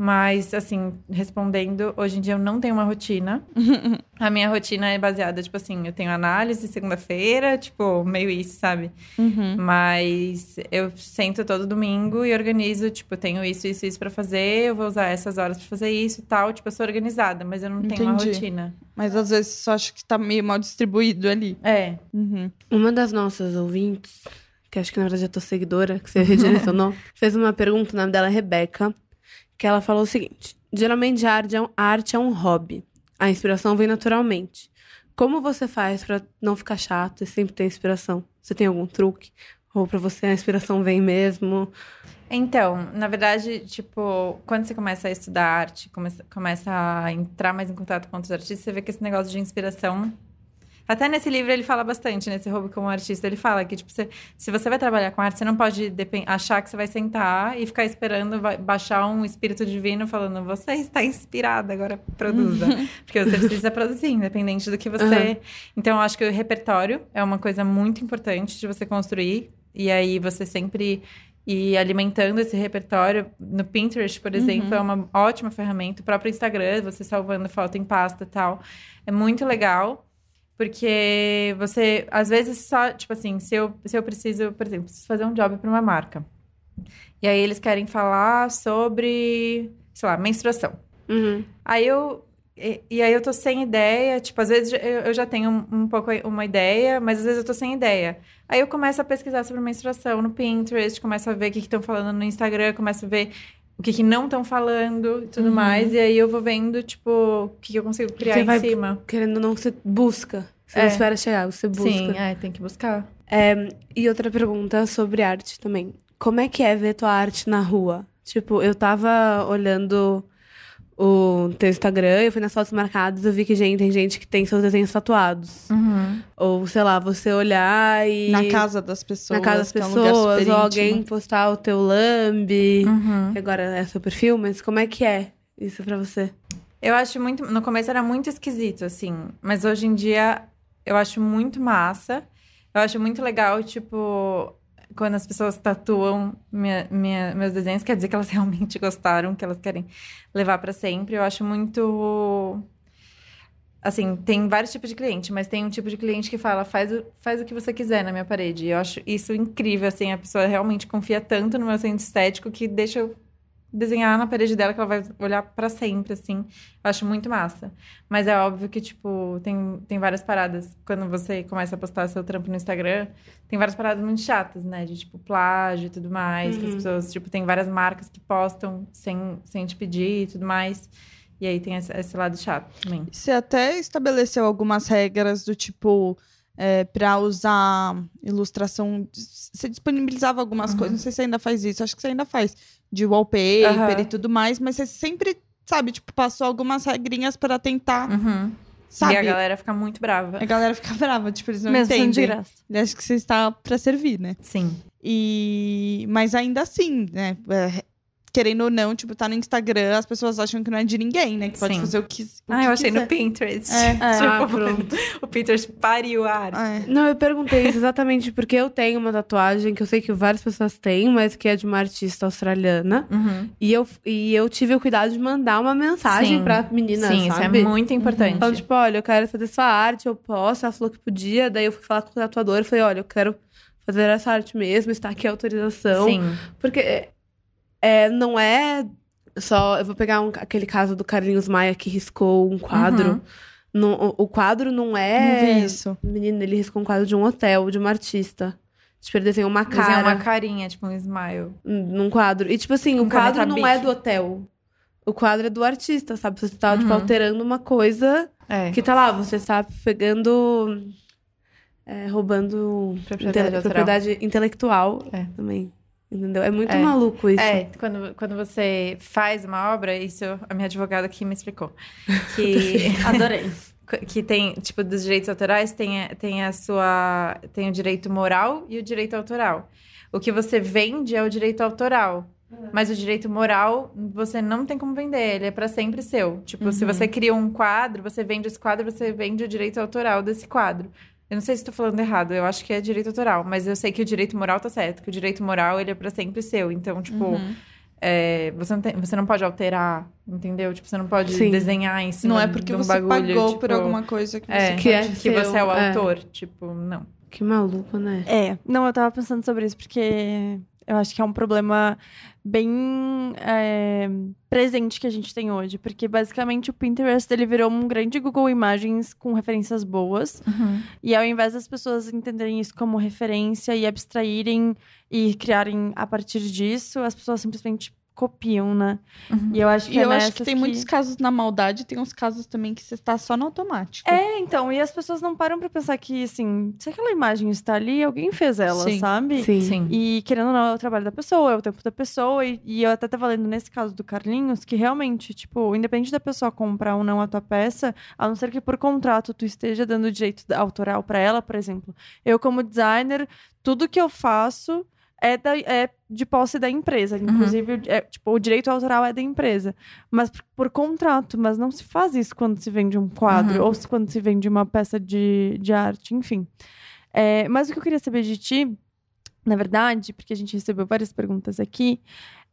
Mas, assim, respondendo, hoje em dia eu não tenho uma rotina. <laughs> A minha rotina é baseada, tipo assim, eu tenho análise segunda-feira, tipo, meio isso, sabe? Uhum. Mas eu sento todo domingo e organizo, tipo, eu tenho isso, isso, isso pra fazer, eu vou usar essas horas pra fazer isso e tal. Tipo, eu sou organizada, mas eu não tenho uma Entendi. rotina. Mas às vezes só acho que tá meio mal distribuído ali. É. Uhum. Uma das nossas ouvintes, que acho que na verdade eu tô seguidora, que você <laughs> redirecionou, fez uma pergunta, o nome dela é Rebeca, que ela falou o seguinte: geralmente a arte é um, a arte é um hobby. A inspiração vem naturalmente. Como você faz pra não ficar chato e sempre ter inspiração? Você tem algum truque? Ou pra você a inspiração vem mesmo? Então, na verdade, tipo, quando você começa a estudar arte, começa, começa a entrar mais em contato com outros artistas, você vê que esse negócio de inspiração. Até nesse livro ele fala bastante, nesse Hobby como Artista, ele fala que, tipo, você- se você vai trabalhar com arte, você não pode achar que você vai sentar e ficar esperando baixar um espírito divino falando, você está inspirada, agora produza. <laughs> Porque você precisa produzir, independente do que você. Então, eu acho que o repertório é uma coisa muito importante de você construir. E aí você sempre ir alimentando esse repertório. No Pinterest, por exemplo, é uma ótima ferramenta. O próprio Instagram, você salvando foto em pasta e tal. É muito legal. Porque você, às vezes, só, tipo assim, se eu, se eu preciso, por exemplo, preciso fazer um job para uma marca. E aí eles querem falar sobre, sei lá, menstruação. Uhum. Aí eu. E, e aí eu tô sem ideia, tipo, às vezes eu, eu já tenho um, um pouco uma ideia, mas às vezes eu tô sem ideia. Aí eu começo a pesquisar sobre menstruação no Pinterest, começo a ver o que estão falando no Instagram, começo a ver o que, que não estão falando e tudo mais. E aí eu vou vendo, tipo, o que, que eu consigo criar Você em vai- cima. Querendo ou não, você busca. Você É. não espera chegar, você busca. Sim, é, tem que buscar. É, e outra pergunta sobre arte também. Como é que é ver tua arte na rua? Tipo, eu tava olhando o teu Instagram, eu fui nas fotos marcadas, eu vi que gente, tem gente que tem seus desenhos tatuados. Uhum. Ou, sei lá, você olhar e. Na casa das pessoas. na casa das que é um pessoas, ou íntimo. alguém postar o teu lambe, Uhum. que agora é seu perfil, mas como é que é isso pra você? Eu acho muito. No começo era muito esquisito, assim. Mas hoje em dia eu acho muito massa. Eu acho muito legal, tipo, quando as pessoas tatuam minha- minha- meus desenhos, quer dizer que elas <laughs> realmente gostaram, que elas querem levar pra sempre. Eu acho muito. Assim, tem vários tipos de cliente, mas tem um tipo de cliente que fala, faz o, faz o que você quiser na minha parede. E eu acho isso incrível, assim, a pessoa realmente confia tanto no meu centro estético que deixa eu desenhar na parede dela que ela vai olhar pra sempre, assim. Eu acho muito massa. Mas é óbvio que, tipo, tem, tem várias paradas. Quando você começa a postar seu trampo no Instagram, tem várias paradas muito chatas, né? De, tipo, plágio e tudo mais. Que as Uhum. pessoas, tipo, tem várias marcas que postam sem, sem te pedir e tudo mais. E aí tem esse, esse lado chato também. Você até estabeleceu algumas regras do tipo. É, para usar ilustração. Você disponibilizava algumas Uhum. coisas, não sei se você ainda faz isso, acho que você ainda faz, de wallpaper Aham. e tudo mais, mas você sempre, sabe, tipo, passou algumas regrinhas para tentar, Uhum. sabe? E a galera fica muito brava. A galera fica brava, tipo, eles não Mesmo sendo de entendem. graça. Ele acha que você está para servir, né? Sim. E mas ainda assim, né? É, querendo ou não, tipo, tá no Instagram, as pessoas acham que não é de ninguém, né? Que pode Sim. fazer o que, o Ah, que eu achei quiser. no Pinterest. É. <laughs> Ah, Tipo, pronto. <laughs> o Pinterest pariu a arte. É. Não, eu perguntei isso exatamente porque eu tenho uma tatuagem que eu sei que várias pessoas têm, mas que é de uma artista australiana. Uhum. E eu, e eu tive o cuidado de mandar uma mensagem Sim. pra menina, Sim, isso sabe? é muito importante. Então, tipo, olha, eu quero fazer sua arte, eu posso. Ela falou que podia. Daí eu fui falar com o tatuador e falei, olha, eu quero fazer essa arte mesmo, está aqui a autorização. Sim. Porque é, é, não é só. Eu vou pegar um- aquele caso do Carlinhos Maia que riscou um quadro. Uhum. Não- o, o quadro não Não é. vi isso. Menina, ele riscou um quadro de um hotel, de uma artista. Tipo, ele desenhou uma cara Desenhar uma carinha, tipo um smile. num quadro. E, tipo assim, Com o quadro não é Bic. do hotel. O quadro é do artista, sabe? Você tá, tipo, Uhum. alterando uma coisa É. que tá lá. Você tá pegando. é, roubando Propriedade inte- propriedade intelectual É. também. Entendeu? É muito É. maluco isso. É, quando, quando você faz uma obra, isso a minha advogada aqui me explicou. Que, <laughs> Adorei. <laughs> que tem, tipo, dos direitos autorais, tem, tem a sua. Tem o direito moral e o direito autoral. O que você vende é o direito autoral. Mas o direito moral, você não tem como vender, ele é pra sempre seu. Tipo, se você cria um quadro, você vende esse quadro, você vende o direito autoral desse quadro. Eu não sei se estou falando errado, eu acho que é direito autoral, mas eu sei que o direito moral tá certo, que o direito moral ele é pra sempre seu. Então, tipo, Uhum. é, você, não tem- você não pode alterar, entendeu? Tipo, você não pode Sim. desenhar em cima Não é porque de um você bagulho, pagou tipo, por alguma coisa que é, você Que é que seu, você é o é. autor. Tipo, não. Que maluco, né? É, não, eu tava pensando sobre isso porque eu acho que é um problema bem é, presente que a gente tem hoje, porque basicamente o Pinterest ele virou um grande Google Imagens com referências boas, e ao invés das pessoas entenderem isso como referência e abstraírem e criarem a partir disso, as pessoas simplesmente copiam, né? Uhum. E eu acho que E é eu acho que tem muitos casos na maldade, tem uns casos também que você tá só no automático. É, então, e as pessoas não param pra pensar que, assim, se aquela imagem está ali, alguém fez ela, Sim. sabe? Sim. Sim. E querendo ou não, é o trabalho da pessoa, é o tempo da pessoa. E, e eu até tava lendo nesse caso do Carlinhos que realmente, tipo, independente da pessoa comprar ou não a tua peça, a não ser que por contrato tu esteja dando direito autoral pra ela, por exemplo. Eu, como designer, tudo que eu faço é, da- é de posse da empresa. Inclusive, é, tipo, o direito autoral é da empresa. Mas por, por contrato, mas não se faz isso quando se vende um quadro Uhum. ou se, quando se vende uma peça de, de arte, enfim. É, mas o que eu queria saber de ti, na verdade, porque a gente recebeu várias perguntas aqui,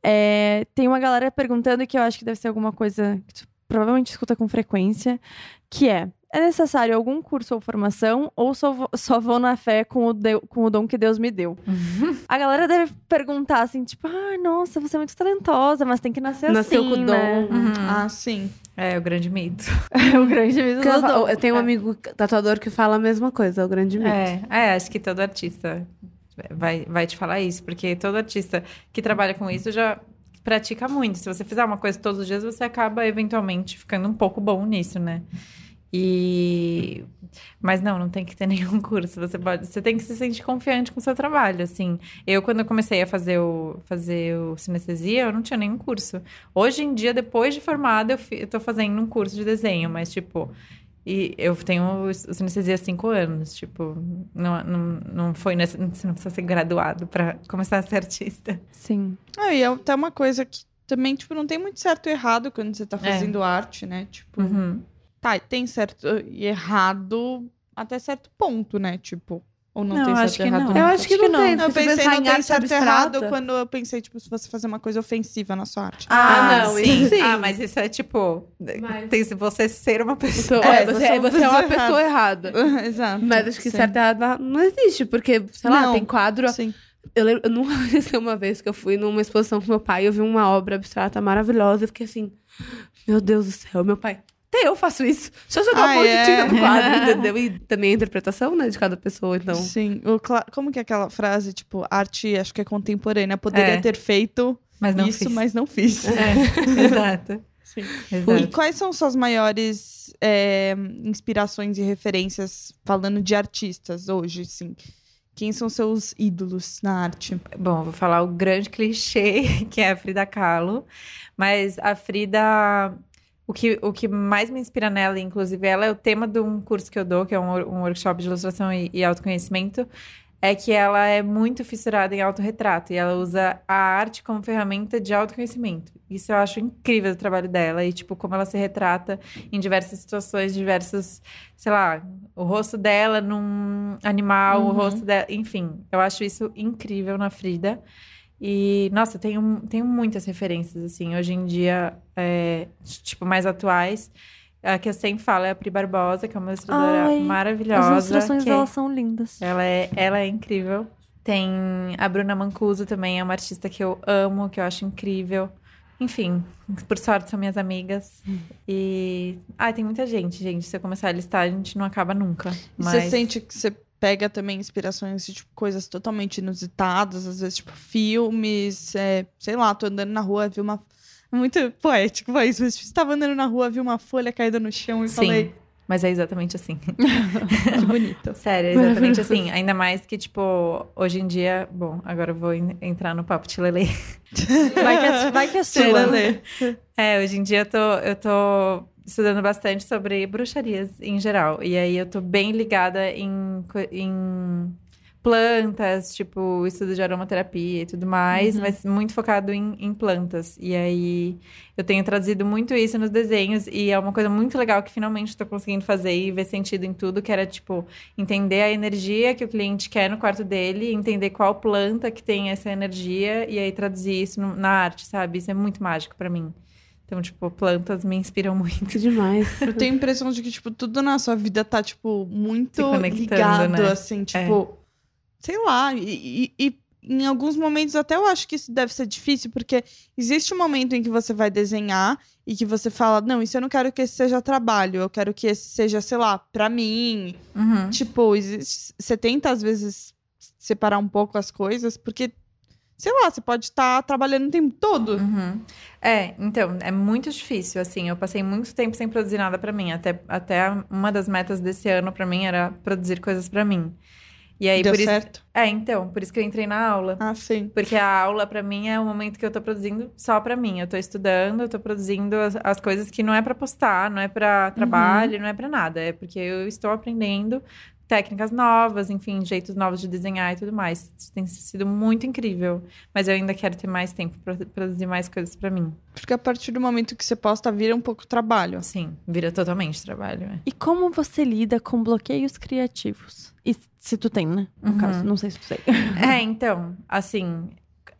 é, tem uma galera perguntando que eu acho que deve ser alguma coisa que tu provavelmente escuta com frequência, que é é necessário algum curso ou formação ou só vou, <laughs> só vou na fé com o, deu- com o dom que Deus me deu? <laughs> A galera deve perguntar assim, tipo, ah, nossa, você é muito talentosa, mas tem que nascer Nasceu assim, com o né? dom. Uhum. Ah, sim. É o grande mito. <laughs> É o grande mito eu, dom. eu tenho um É. amigo tatuador que fala a mesma coisa, é o grande mito. É, é, acho que todo artista vai, vai te falar isso, porque todo artista que trabalha com isso já pratica muito. Se você fizer uma coisa todos os dias, você acaba eventualmente ficando um pouco bom nisso, né? E mas não, não tem que ter <laughs> nenhum curso. Você pode, você tem que se sentir confiante com o seu trabalho, assim. Eu quando eu comecei a fazer o fazer o sinestesia, eu não tinha nenhum curso. Hoje em dia, depois de formada, eu, fi- eu tô fazendo um curso de desenho, mas tipo, e eu tenho o sinestesia há cinco anos, tipo, não, não, não foi nessa, você não precisa ser graduado pra começar a ser artista. Sim. Ah, e é até uma coisa que também, tipo, não tem muito certo e errado quando você tá É. fazendo arte, né? Tipo, Uhum. Tá, tem certo e errado até certo ponto, né? Tipo, ou não, Não, tem certo acho e errado não. nunca? Eu acho que não, tem. Eu pensei, não em tem certo e errado abstrata- quando eu pensei, tipo, se você fazer uma coisa ofensiva na sua arte. Ah, não, sim. isso sim. Ah, mas isso é tipo, Mas- tem se você ser uma pessoa. Então, <laughs> É, é, você, é uma você é uma pessoa pessoa errada. <laughs> Exato. Mas acho que sim. certo e errado não existe, porque, sei lá, Não. tem quadro. Sim. Eu, lembro, eu nunca <laughs> esqueci uma vez que eu fui numa exposição com meu pai e eu vi uma obra abstrata maravilhosa. Eu fiquei assim, meu Deus do céu, meu pai. Até eu faço isso. Eu jogar Ah, um monte é? de tinta no quadro, <laughs> entendeu? E também a interpretação, né, de cada pessoa, então. Sim. O cla- Como que é aquela frase, tipo, arte, acho que é contemporânea, poderia É. ter feito Mas não isso, fiz. mas não fiz. É, <laughs> exato. Sim. Exato. E quais são suas maiores é, inspirações e referências falando de artistas hoje, sim? Quem são seus ídolos na arte? Bom, vou falar o grande clichê, <laughs> que é a Frida Kahlo. Mas a Frida, o que, o que mais me inspira nela, inclusive, ela é o tema de um curso que eu dou, que é um, um workshop de ilustração e, e autoconhecimento, é que ela é muito fissurada em autorretrato e ela usa a arte como ferramenta de autoconhecimento. Isso eu acho incrível do trabalho dela e, tipo, como ela se retrata em diversas situações, diversos, sei lá, o rosto dela num animal, o Uhum. rosto dela, enfim, eu acho isso incrível na Frida. E, nossa, tenho, tenho muitas referências, assim, hoje em dia, é, tipo, mais atuais. A que eu sempre falo é a Pri Barbosa, que é uma ilustradora Ai, maravilhosa. As ilustrações que delas são lindas. ela é, ela é incrível. Tem a Bruna Mancuso também, é uma artista que eu amo, que eu acho incrível. Enfim, por sorte são minhas amigas. E. Ah, tem muita gente, gente. Se eu começar a listar, a gente não acaba nunca. Mas... Você sente que você pega também inspirações de tipo, coisas totalmente inusitadas, às vezes, tipo, filmes, é, sei lá, tô andando na rua, vi uma. <laughs> Muito poético, foi isso. Mas estava andando na rua, vi uma folha caída no chão e Sim, falei, mas é exatamente assim. <laughs> que bonito. Sério, é exatamente assim. Ainda mais que, tipo, hoje em dia. Bom, agora eu vou en- entrar no papo de Lele. <laughs> Vai que é, vai que é sua. Lelê. É, hoje em dia eu tô, eu tô estudando bastante sobre bruxarias em geral. E aí eu tô bem ligada em, em plantas, tipo, estudo de aromaterapia e tudo mais, Uhum. mas muito focado em, em plantas. E aí eu tenho traduzido muito isso nos desenhos e é uma coisa muito legal que finalmente estou conseguindo fazer e ver sentido em tudo, que era, tipo, entender a energia que o cliente quer no quarto dele, entender qual planta que tem essa energia e aí traduzir isso no- na arte, sabe? Isso é muito mágico pra mim. Então, tipo, plantas me inspiram <laughs> muito. Que demais. Eu tenho a impressão de que, tipo, tudo na sua vida tá, tipo, muito Se conectando, ligado, né? assim, tipo, sei lá, e, e- e em alguns momentos até eu acho que isso deve ser difícil, porque existe um momento em que você vai desenhar e que você fala, não, isso eu não quero que esse seja trabalho, eu quero que esse seja, sei lá, pra mim. Uhum. Tipo, existe- você tenta, às vezes, separar um pouco as coisas, porque, sei lá, você pode estar trabalhando o tempo todo. Uhum. É, então, é muito difícil, assim, eu passei muito tempo sem produzir nada pra mim, até, até uma das metas desse ano pra mim era produzir coisas pra mim. E aí, Deu por isso... certo? É, então, por isso que eu entrei na aula. Ah, sim. Porque a aula, pra mim, é o momento que eu tô produzindo só pra mim. Eu tô estudando, eu tô produzindo as, as coisas que não é pra postar, não é pra trabalho, não é pra nada. É porque eu estou aprendendo técnicas novas, enfim, jeitos novos de desenhar e tudo mais. Isso tem sido muito incrível. Mas eu ainda quero ter mais tempo pra produzir mais coisas pra mim. Porque a partir do momento que você posta, vira um pouco trabalho. Sim, vira totalmente trabalho. é. E como você lida com bloqueios criativos? E se tu tem, né? No Uhum. caso, não sei se tu tem. É, então, assim,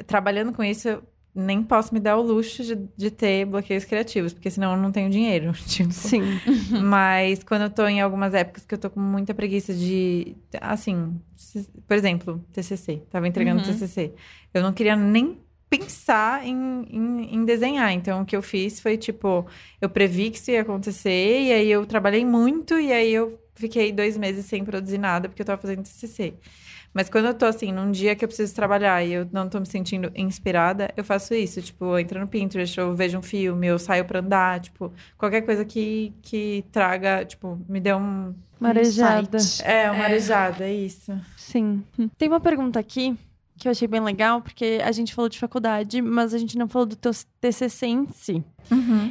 trabalhando com isso, nem posso me dar o luxo de, de ter bloqueios criativos, porque senão eu não tenho dinheiro. <laughs> Tipo. Sim. <laughs> Mas quando eu tô em algumas épocas que eu tô com muita preguiça de. Assim, por exemplo, TCC. Tava entregando Uhum. TCC. Eu não queria nem pensar em, em, em desenhar. Então, o que eu fiz foi, tipo, eu previ que isso ia acontecer, e aí eu trabalhei muito, e aí eu fiquei dois meses sem produzir nada, porque eu tava fazendo TCC. Mas quando eu tô, assim, num dia que eu preciso trabalhar e eu não tô me sentindo inspirada, eu faço isso. Tipo, eu entro no Pinterest, eu vejo um filme, eu saio pra andar, tipo, qualquer coisa que, que traga, tipo, me dê um. Marejada. Insight. É, uma arejada, é isso. Sim. Tem uma pergunta aqui que eu achei bem legal, porque a gente falou de faculdade, mas a gente não falou do teu TCC em si.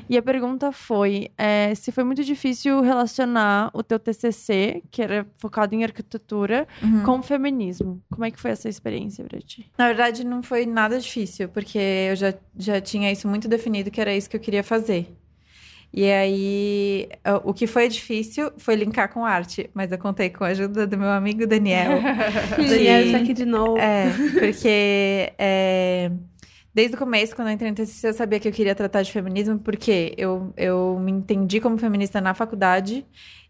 E a pergunta foi é, se foi muito difícil relacionar o teu TCC, que era focado em arquitetura, Uhum. com o feminismo. Como é que foi essa experiência pra ti? Na verdade, não foi nada difícil, porque eu já, já tinha isso muito definido, que era isso que eu queria fazer. E aí, o- que foi difícil foi linkar com arte, mas eu contei com a ajuda do meu amigo Daniel. <laughs> Daniel, isso aqui de novo. É, porque é, desde o começo, quando eu entrei no TCC, eu sabia que eu queria tratar de feminismo, porque eu, eu me entendi como feminista na faculdade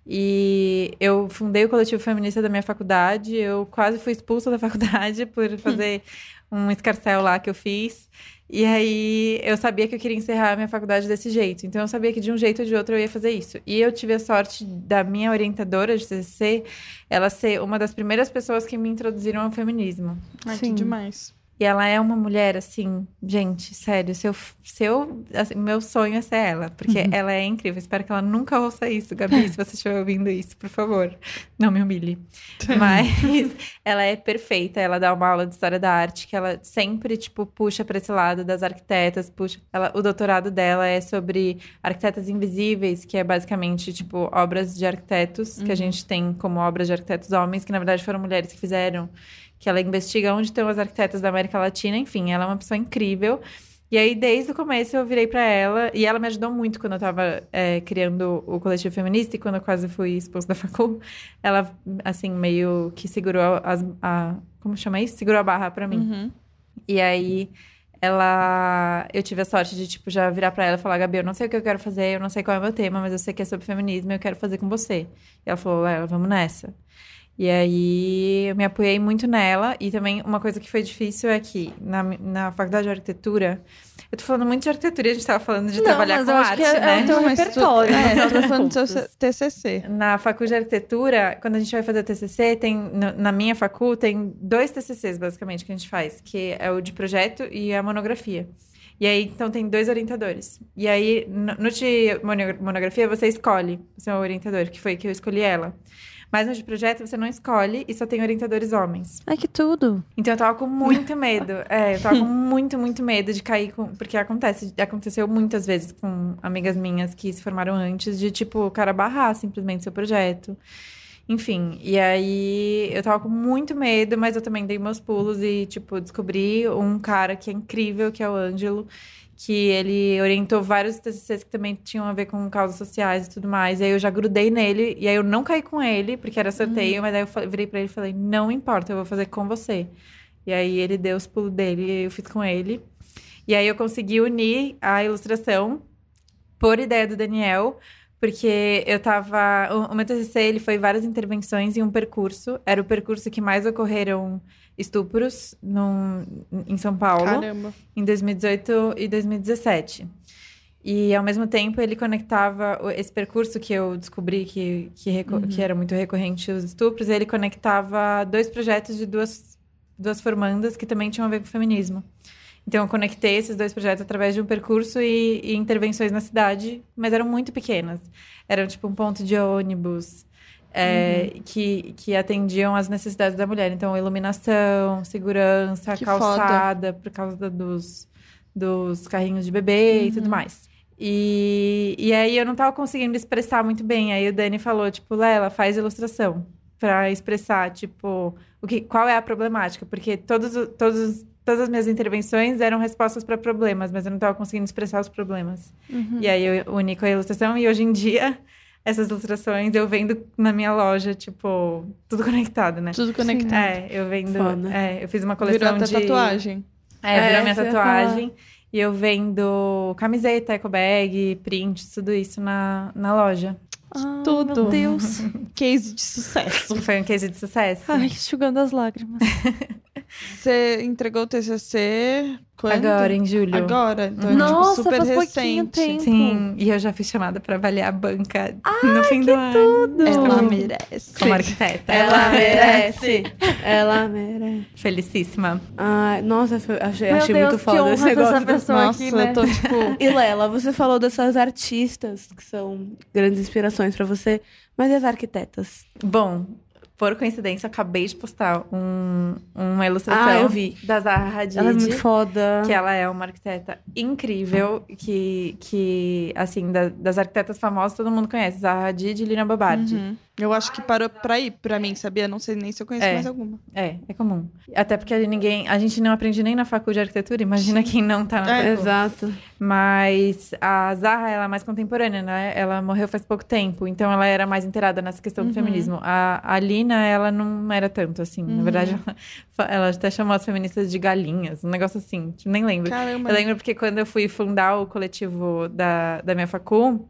E eu fundei o coletivo feminista da minha faculdade. Eu quase fui expulsa da <laughs> faculdade por fazer um escarcel lá que eu fiz. E aí eu sabia que eu queria encerrar a minha faculdade desse jeito. Então eu sabia que de um jeito ou de outro eu ia fazer isso. E eu tive a sorte da minha orientadora de TCC, ela ser uma das primeiras pessoas que me introduziram ao feminismo. Ai, que Sim. demais. E ela é uma mulher, assim, gente, sério, se eu, se eu assim, meu sonho é ser ela, porque Uhum. ela é incrível. Espero que ela nunca ouça isso, Gabi, se você estiver ouvindo isso, por favor, não me humilhe. Mas ela é perfeita, ela dá uma aula de história da arte, que ela sempre, tipo, puxa para esse lado das arquitetas, puxa. Ela, o doutorado dela é sobre arquitetas invisíveis, que é basicamente, tipo, obras de arquitetos, que a gente tem como obras de arquitetos homens, que na verdade foram mulheres que fizeram que ela investiga onde estão as arquitetas da América Latina, enfim, ela é uma pessoa incrível. E aí, desde o começo, eu virei pra ela, e ela me ajudou muito quando eu tava é, criando o coletivo feminista e quando eu quase fui expulsa da <laughs> facul. Ela, assim, meio que segurou as, a. Como chama isso? Segurou a barra pra mim. Uhum. E aí, ela. Eu tive a sorte de, tipo, já virar pra ela e falar: Gabi, eu não sei o que eu quero fazer, eu não sei qual é o meu tema, mas eu sei que é sobre feminismo e eu quero fazer com você. E ela falou: Lela, vamos nessa. E aí, eu me apoiei muito nela. E também, uma coisa que foi difícil é que, na, na faculdade de arquitetura. Eu tô falando muito de arquitetura, a gente tava falando de Não, trabalhar mas com eu acho arte, que é- né? é o teu Mas tu- repertório. É, tô falando do seu. TCC. Na faculdade de arquitetura, quando a gente vai fazer TCC, tem no- na minha facul tem dois TCCs basicamente que a gente faz, que é o de projeto e a monografia. E aí, então, tem dois orientadores. E aí, no, no de mono- monografia, você escolhe o seu orientador, que foi que eu escolhi ela. Mas no de projeto, você não escolhe e só tem orientadores homens. Ai, que tudo. Então eu tava com muito medo. <laughs> É, eu tava com muito, muito medo de cair com. Porque acontece, aconteceu muitas vezes com amigas minhas que se formaram antes de, tipo, o cara barrar simplesmente seu projeto. Enfim, e aí eu tava com muito medo, mas eu também dei meus pulos e, tipo, descobri um cara que é incrível, que é o Ângelo, que ele orientou vários TCCs que também tinham a ver com causas sociais e tudo mais. E aí eu já grudei nele, e aí eu não caí com ele, porque era sorteio, mas aí eu virei pra ele e falei: não importa, eu vou fazer com você. E aí ele deu os pulos dele e eu fiz com ele. E aí eu consegui unir a ilustração por ideia do Daniel, porque eu tava. O, o meu TCC ele foi várias intervenções e um percurso. Era o percurso que mais ocorreram estupros num, em São Paulo Caramba. em 2018 e 2017. E, ao mesmo tempo, ele conectava esse percurso que eu descobri que, que, reco- que era muito recorrente os estupros, ele conectava dois projetos de duas, duas formandas que também tinham a ver com feminismo. Então, eu conectei esses dois projetos através de um percurso e, e intervenções na cidade, mas eram muito pequenas. Eram, tipo, um ponto de ônibus, é, que, que atendiam às necessidades da mulher. Então, iluminação, segurança, Que calçada, por causa dos, dos carrinhos de bebê e tudo mais. E, e aí, eu não tava conseguindo expressar muito bem. Aí, o Dani falou, tipo, Lela, faz ilustração para expressar, tipo, o que, qual é a problemática. Porque todos, todos, os- todas as minhas intervenções eram respostas para problemas, mas eu não tava conseguindo expressar os problemas. E aí, eu uni com a ilustração e hoje em dia... <laughs> Essas ilustrações eu vendo na minha loja, tipo, tudo conectado, né? Tudo conectado. É, eu vendo. Foda. É, eu fiz uma Virou coleção até de. tatuagem. É, É, virou minha você ia tatuagem. E eu vendo camiseta, eco bag, print, tudo isso na, na loja. Ah, Tudo. Meu Deus. <laughs> Case de sucesso. Foi um case de sucesso. Ai, enxugando as lágrimas. <laughs> Você entregou o TCC quando? Agora, em julho. Agora. Então, é, Nossa, tipo, super faz pouquinho recente. tempo. Sim, e eu já fui chamada pra avaliar a banca no fim do ano. Ela Como- merece. Como arquiteta. Ela merece. Ela merece. Felicíssima. Ai, nossa, achei, Meu achei Deus, muito foda esse ter essa negócio. pessoa Nossa, aqui, né? eu tô tipo. <laughs> E Lela, você falou dessas artistas que são grandes inspirações pra você, mas e as arquitetas? Bom, por coincidência, eu acabei de postar um, uma ilustração Ah, eu vi. da Zaha Hadid. Ela é muito foda. Que ela é uma arquiteta incrível, que, que assim, da- das arquitetas famosas todo mundo conhece. Zaha Hadid e Lina Bobardi. Uhum. Eu acho que parou pra ir pra mim, sabia? Não sei nem se eu conheço É. mais alguma. É, é comum. Até porque ninguém, a gente não aprende nem na faculdade de arquitetura, imagina quem não tá na É. faculdade. Exato. Mas a Zaha, ela é mais contemporânea, né? Ela morreu faz pouco tempo, então ela era mais inteirada nessa questão do feminismo. A, a Lina, ela não era tanto, assim. Na verdade, ela, ela até chamou as feministas de galinhas, um negócio assim, nem lembro. Caramba. Eu lembro porque quando eu fui fundar o coletivo da, da minha facul,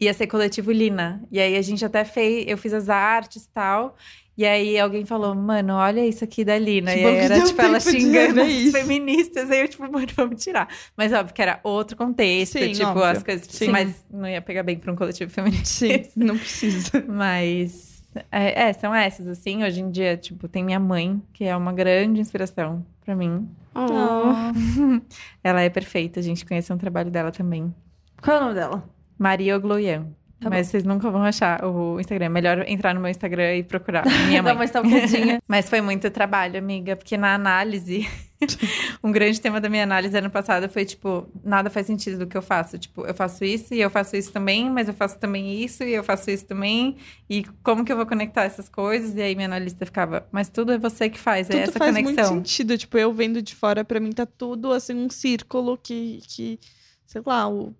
Ia ser coletivo Lina. E aí a gente até fez, eu fiz as artes e tal. E aí alguém falou, mano, olha isso aqui da Lina. Que e aí era tipo ela xingando as isso. feministas. Aí eu, tipo, mano, vamos tirar. Mas óbvio que era outro contexto, Sim, tipo, óbvio. as coisas. Sim. Mas não ia pegar bem pra um coletivo feminista. Sim, não precisa. <laughs> Mas é, é, são essas, assim. Hoje em dia, tipo, tem minha mãe, que é uma grande inspiração pra mim. Oh. <laughs> Ela é perfeita, a gente conheceu um trabalho dela também. Qual é o nome dela? Maria Ogloyan. Tá Mas vocês nunca vão achar o Instagram. É melhor entrar no meu Instagram e procurar. <laughs> Minha Dá mãe. uma stalkeadinha. <laughs> Mas foi muito trabalho, amiga, porque na análise, <laughs> um grande tema da minha análise ano passado foi tipo, nada faz sentido do que eu faço. Tipo, eu faço isso e eu faço isso também, mas eu faço também isso e eu faço isso também. E como que eu vou conectar essas coisas? E aí minha analista ficava, mas tudo é você que faz, é Tudo essa faz muito conexão. sentido. Tipo, eu vendo de fora, pra mim tá tudo assim, um círculo que, que sei lá, o,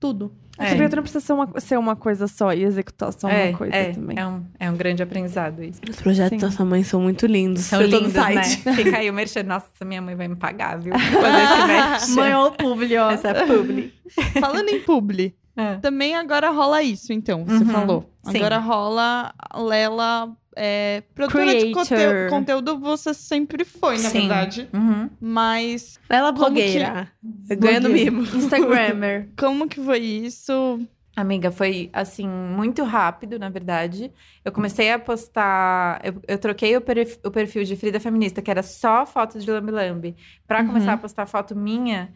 tudo. É. Porque tu não precisa ser uma, ser uma coisa só e executar só é, uma coisa é, também. É um, é um grande aprendizado isso. Os projetos Sim. da sua mãe são muito lindos. São lindos, né? site. <laughs> Fica aí o merchan. Nossa, minha mãe vai me pagar, viu? Fazer esse. Mãe ou publi, ó. Essa é publi. Falando em publi, É. também agora rola isso, então, você Uhum, falou. sim. Agora rola Lela. É, produtora de Creator. conteúdo, conteúdo você sempre foi, na Sim. verdade. Uhum. Mas Ela blogueira. Ganhando Blogueira. mimo. Instagrammer. <laughs> como que foi isso? Amiga, foi assim, muito rápido, na verdade. Eu comecei a postar. Eu, eu troquei o, perif- o perfil de Frida Feminista, que era só fotos de Lambi Lambi, pra Uhum. começar a postar foto minha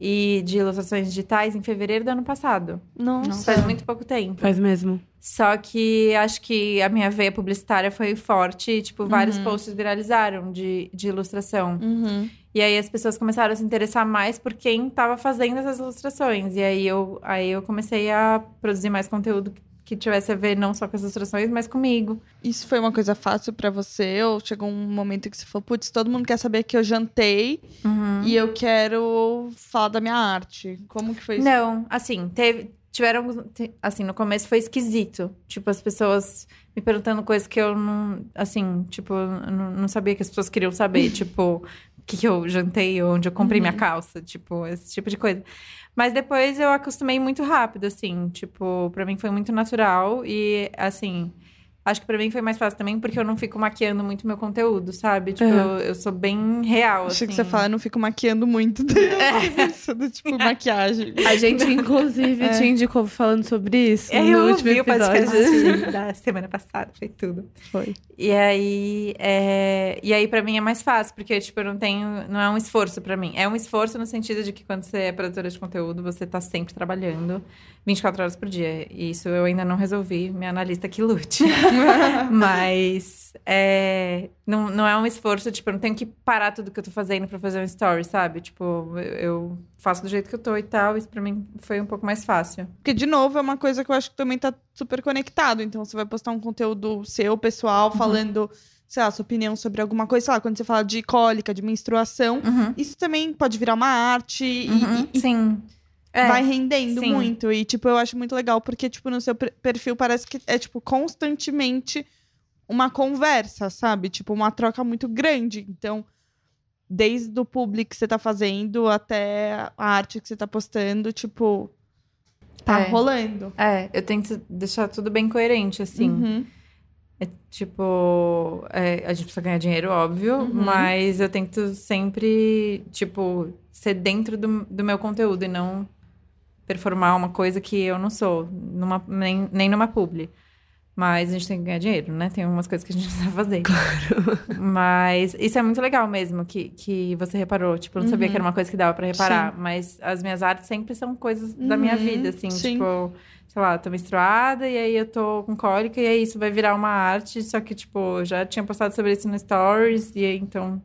e de ilustrações digitais em fevereiro do ano passado. Nossa. Faz muito pouco tempo. Faz mesmo. Só que acho que a minha veia publicitária foi forte e, tipo, vários Uhum. posts viralizaram de, de ilustração. Uhum. E aí as pessoas começaram a se interessar mais por quem estava fazendo essas ilustrações. E aí eu, aí eu comecei a produzir mais conteúdo que tivesse a ver não só com as ilustrações, mas comigo. Isso foi uma coisa fácil pra você? Ou chegou um momento que você falou, putz, todo mundo quer saber que eu jantei Uhum. e eu quero falar da minha arte? Como que foi isso? Não, assim, teve. Tiveram Assim, no começo foi esquisito. Tipo, as pessoas me perguntando coisas que eu não. Assim, tipo, eu não, não sabia que as pessoas queriam saber. <laughs> tipo, o que, que eu jantei, onde eu comprei minha calça. Tipo, esse tipo de coisa. Mas depois eu acostumei muito rápido, assim. Tipo, pra mim foi muito natural. E, assim. Acho que pra mim foi mais fácil também, porque eu não fico maquiando muito meu conteúdo, sabe? Tipo, Uhum. eu, eu sou bem real, Achei assim. que você fala, eu não fico maquiando muito. <laughs> Isso do tipo maquiagem. A gente, inclusive, <laughs> É. te indicou falando sobre isso É, no eu último ouvi o episódio. <laughs> da semana passada, foi tudo. Foi. E aí, é... e aí para mim é mais fácil, porque tipo, eu não tenho, não é um esforço pra mim. É um esforço no sentido de que quando você é produtora de conteúdo, você tá sempre trabalhando 24 horas por dia. E isso eu ainda não resolvi, minha analista que lute. <laughs> Mas é... não, não é um esforço, tipo, eu não tenho que parar tudo que eu tô fazendo pra fazer um story, sabe? Tipo, eu- faço do jeito que eu tô e tal, isso pra mim foi um pouco mais fácil. Porque, de novo, é uma coisa que eu acho que também tá super conectado. Então, você vai postar um conteúdo seu, pessoal, falando, sei lá, sua opinião sobre alguma coisa. Sei lá, quando você fala de cólica, de menstruação, Uhum. isso também pode virar uma arte e- Uhum, e, Sim. É. vai rendendo sim. muito. E, tipo, eu acho muito legal, porque, tipo, no seu per- perfil parece que é, tipo, constantemente uma conversa, sabe? Tipo, uma troca muito grande. Então, desde o público que você tá fazendo até a arte que você tá postando, tipo, tá É. rolando. É, eu tento deixar tudo bem coerente, assim. Uhum. É tipo, é, a gente precisa ganhar dinheiro, óbvio, Uhum. mas eu tento sempre, tipo, ser dentro do, do meu conteúdo e não performar uma coisa que eu não sou, numa, nem, nem numa publi. Mas a gente tem que ganhar dinheiro, né? Tem algumas coisas que a gente <laughs> precisa fazer. Claro. Mas isso é muito legal mesmo, que, que você reparou. Tipo, eu não sabia Uhum. que era uma coisa que dava pra reparar. Mas as minhas artes sempre são coisas da minha Uhum, vida, assim. sim. Tipo, sei lá, tô menstruada e aí eu tô com cólica e aí isso vai virar uma arte. Só que, tipo, eu já tinha postado sobre isso no Stories e aí então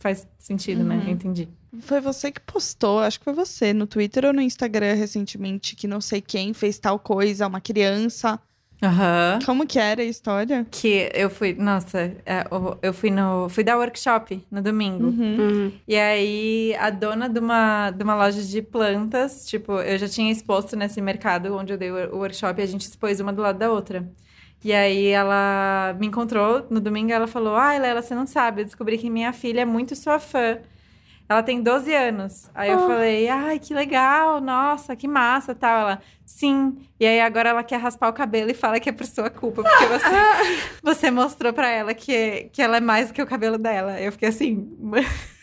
faz sentido, né? Uhum. Eu entendi. Foi você que postou, acho que foi você, no Twitter ou no Instagram recentemente, que não sei quem fez tal coisa, uma criança. Aham. Como que era a história? Que eu fui, nossa, é, eu- fui no. Fui dar workshop no domingo. Uhum. Uhum. E aí, a dona de uma, de uma loja de plantas, tipo, eu já tinha exposto nesse mercado onde eu dei o workshop e a gente expôs uma do lado da outra. E aí ela me encontrou no domingo e ela falou: Ai, Lela, você não sabe, eu descobri que minha filha é muito sua fã. Ela tem 12 anos. Aí eu falei, ai, que legal, nossa, que massa, tal. Ela, sim. E aí agora ela quer raspar o cabelo e fala que é por sua culpa, porque você, <laughs> você mostrou pra ela que, que ela é mais do que o cabelo dela. Eu fiquei assim. <laughs>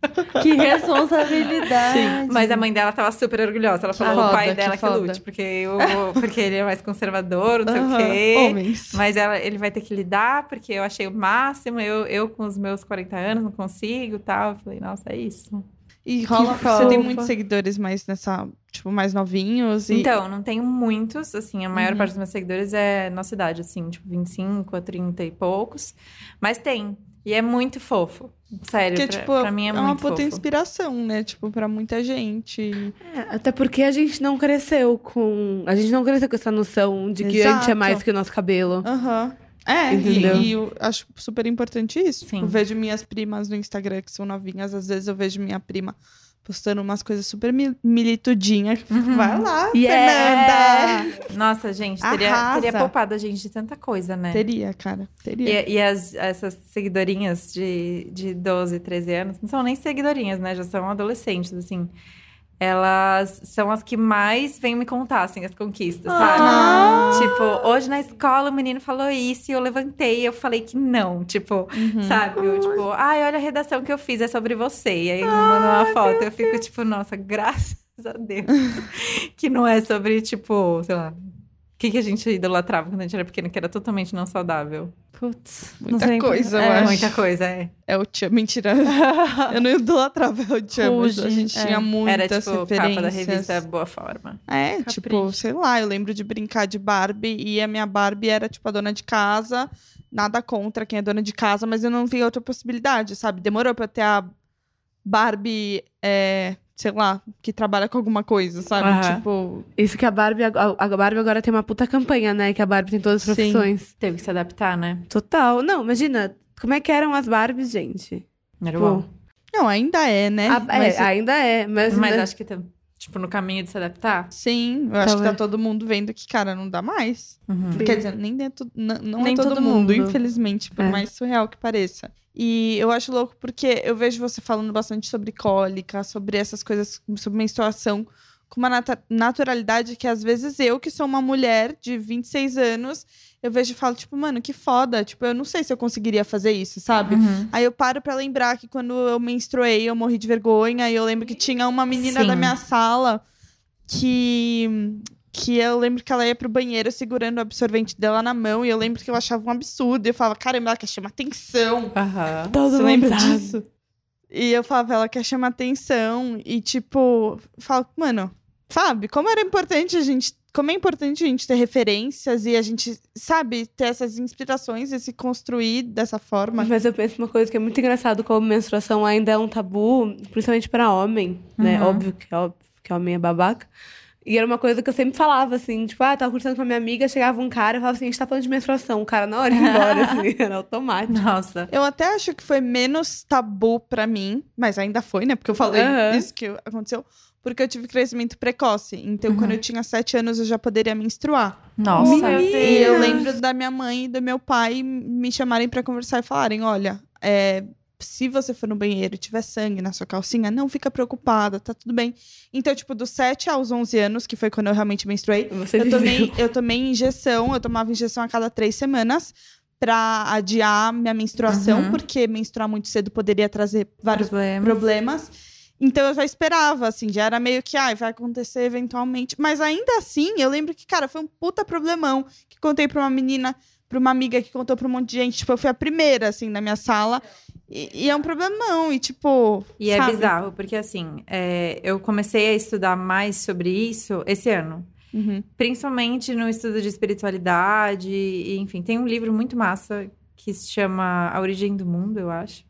<laughs> Que responsabilidade. Mas a mãe dela tava super orgulhosa. Ela falou, foda, o pai que dela que, foda. lute, porque, eu, porque ele é mais conservador, não sei Aham, o quê. Homens. Mas ela, ele vai ter que lidar, porque eu achei o máximo. Eu, eu com os meus 40 anos, não consigo tal. Eu falei, nossa, é isso. E rola, Que você tem muitos seguidores mais nessa, tipo, mais novinhos. E... Então, não tenho muitos, assim, a maior Uhum. parte dos meus seguidores é nossa idade, assim, tipo 25 a 30 e poucos. Mas tem. E é muito fofo. Sério, Porque, pra, tipo, pra mim é, uma muito puta fofo. inspiração, né? Tipo, pra muita gente. É, até porque a gente não cresceu com. A gente não cresceu com essa noção de que a gente é Exato. mais que o nosso cabelo. Aham. É, Entendeu? e, e eu acho super importante isso. Sim. Eu vejo minhas primas no Instagram que são novinhas, às vezes eu vejo minha prima postando umas coisas super mi- militudinhas. Uhum. Vai lá, Yeah! Fernanda! Nossa, gente, teria, Arrasa. teria poupado a gente de tanta coisa, né? Teria, cara, teria. E, e as, essas seguidorinhas de, de 12, 13 anos, não são nem seguidorinhas, né? Já são adolescentes, assim. Elas são as que mais vêm me contar, assim, as conquistas, sabe? Ah. Tipo, hoje na escola o menino falou isso e eu levantei e eu falei que não. Tipo, Uhum. sabe? Eu, tipo, ai, olha a redação que eu fiz, é sobre você. E aí me manda uma foto. Eu fico, tipo, nossa, graças a Deus. <laughs> que não é sobre, tipo, sei lá. O que, que a gente idolatrava quando a gente era pequeno, que era totalmente não saudável. Putz, não Muita coisa, eu é. acho. Muita coisa, é. É o Tchan. Mentira. <laughs> eu não idolatrava o Tchan, mas a gente é. tinha muitas Era, tipo, referências. capa da revista Boa Forma. É, Capricho. tipo, sei lá, eu lembro de brincar de Barbie e a minha Barbie era, tipo, a dona de casa. Nada contra quem é dona de casa, mas eu não via outra possibilidade, sabe? Demorou pra eu ter a Barbie, é, sei lá, que trabalha com alguma coisa, sabe? Aham. Tipo, Isso que a Barbie, a Barbie agora tem uma puta campanha, né? Que a Barbie tem todas as Sim. profissões. Teve que se adaptar, né? Total. Não, imagina, como é que eram as Barbies, gente? Era bom. não, ainda é, né? a- Mas, assim, é, ainda é, mas, Mas né, acho que, tem, tipo, no caminho de se adaptar. Sim, eu acho que tá Talvez. todo mundo vendo que, cara, não dá mais. Uhum. Quer dizer, nem, dentro, não, não Nem é todo, todo mundo, mundo. infelizmente, por É. mais surreal que pareça. E eu acho louco porque eu vejo você falando bastante sobre cólica, sobre essas coisas, sobre menstruação, com uma nata- naturalidade que às vezes eu, que sou uma mulher de 26 anos, eu vejo e falo, tipo, mano, que foda. Tipo, eu não sei se eu conseguiria fazer isso, sabe? Uhum. Aí eu paro pra lembrar que quando eu menstruei, eu morri de vergonha. E eu lembro que tinha uma menina Sim. da minha sala que. Que eu lembro que ela ia pro banheiro segurando o absorvente dela na mão. E eu lembro que eu achava um absurdo. E eu falava, caramba, ela quer chamar atenção. Aham. todo Você lembra sabe. disso? E eu falava, ela quer chamar atenção. E, tipo, eu falo, mano, sabe, como era importante a gente. Como é importante a gente ter referências e a gente, sabe, ter essas inspirações e se construir dessa forma. Mas eu penso uma coisa que é muito engraçado, como menstruação ainda é um tabu, principalmente pra homem, né? Uhum. Óbvio que, óbvio que homem é babaca. E era uma coisa que eu sempre falava, assim, tipo, ah, tava conversando com a minha amiga, chegava um cara e falava assim, a gente tá falando de menstruação. O cara na hora ia embora, <laughs> assim, era automático. Nossa. Eu até acho que foi menos tabu pra mim, mas ainda foi, né? Porque eu falei Aham. isso que aconteceu. Porque eu tive crescimento precoce. Então, Uhum. quando eu tinha sete anos, eu já poderia menstruar. Nossa. Meu E eu Deus. lembro da minha mãe e do meu pai me chamarem pra conversar e falarem: olha, é, se você for no banheiro e tiver sangue na sua calcinha, não fica preocupada, tá tudo bem. Então, tipo, dos 7 aos 11 anos, que foi quando eu realmente menstruei, Você eu tomei, eu tomei injeção, eu tomava injeção a cada três semanas pra adiar minha menstruação, Uhum. porque menstruar muito cedo poderia trazer vários Problema. problemas. Então eu já esperava, assim, já era meio que, ai, vai acontecer eventualmente. Mas ainda assim, eu lembro que, cara, foi um puta problemão que contei pra uma menina, pra uma amiga que contou pra um monte de gente. Tipo, eu fui a primeira, assim, na minha sala. E, e é um problemão, e tipo. E é sabe? bizarro, porque assim, é, eu comecei a estudar mais sobre isso esse ano. Uhum. Principalmente no estudo de espiritualidade, e, enfim, tem um livro muito massa que se chama A Origem do Mundo, eu acho,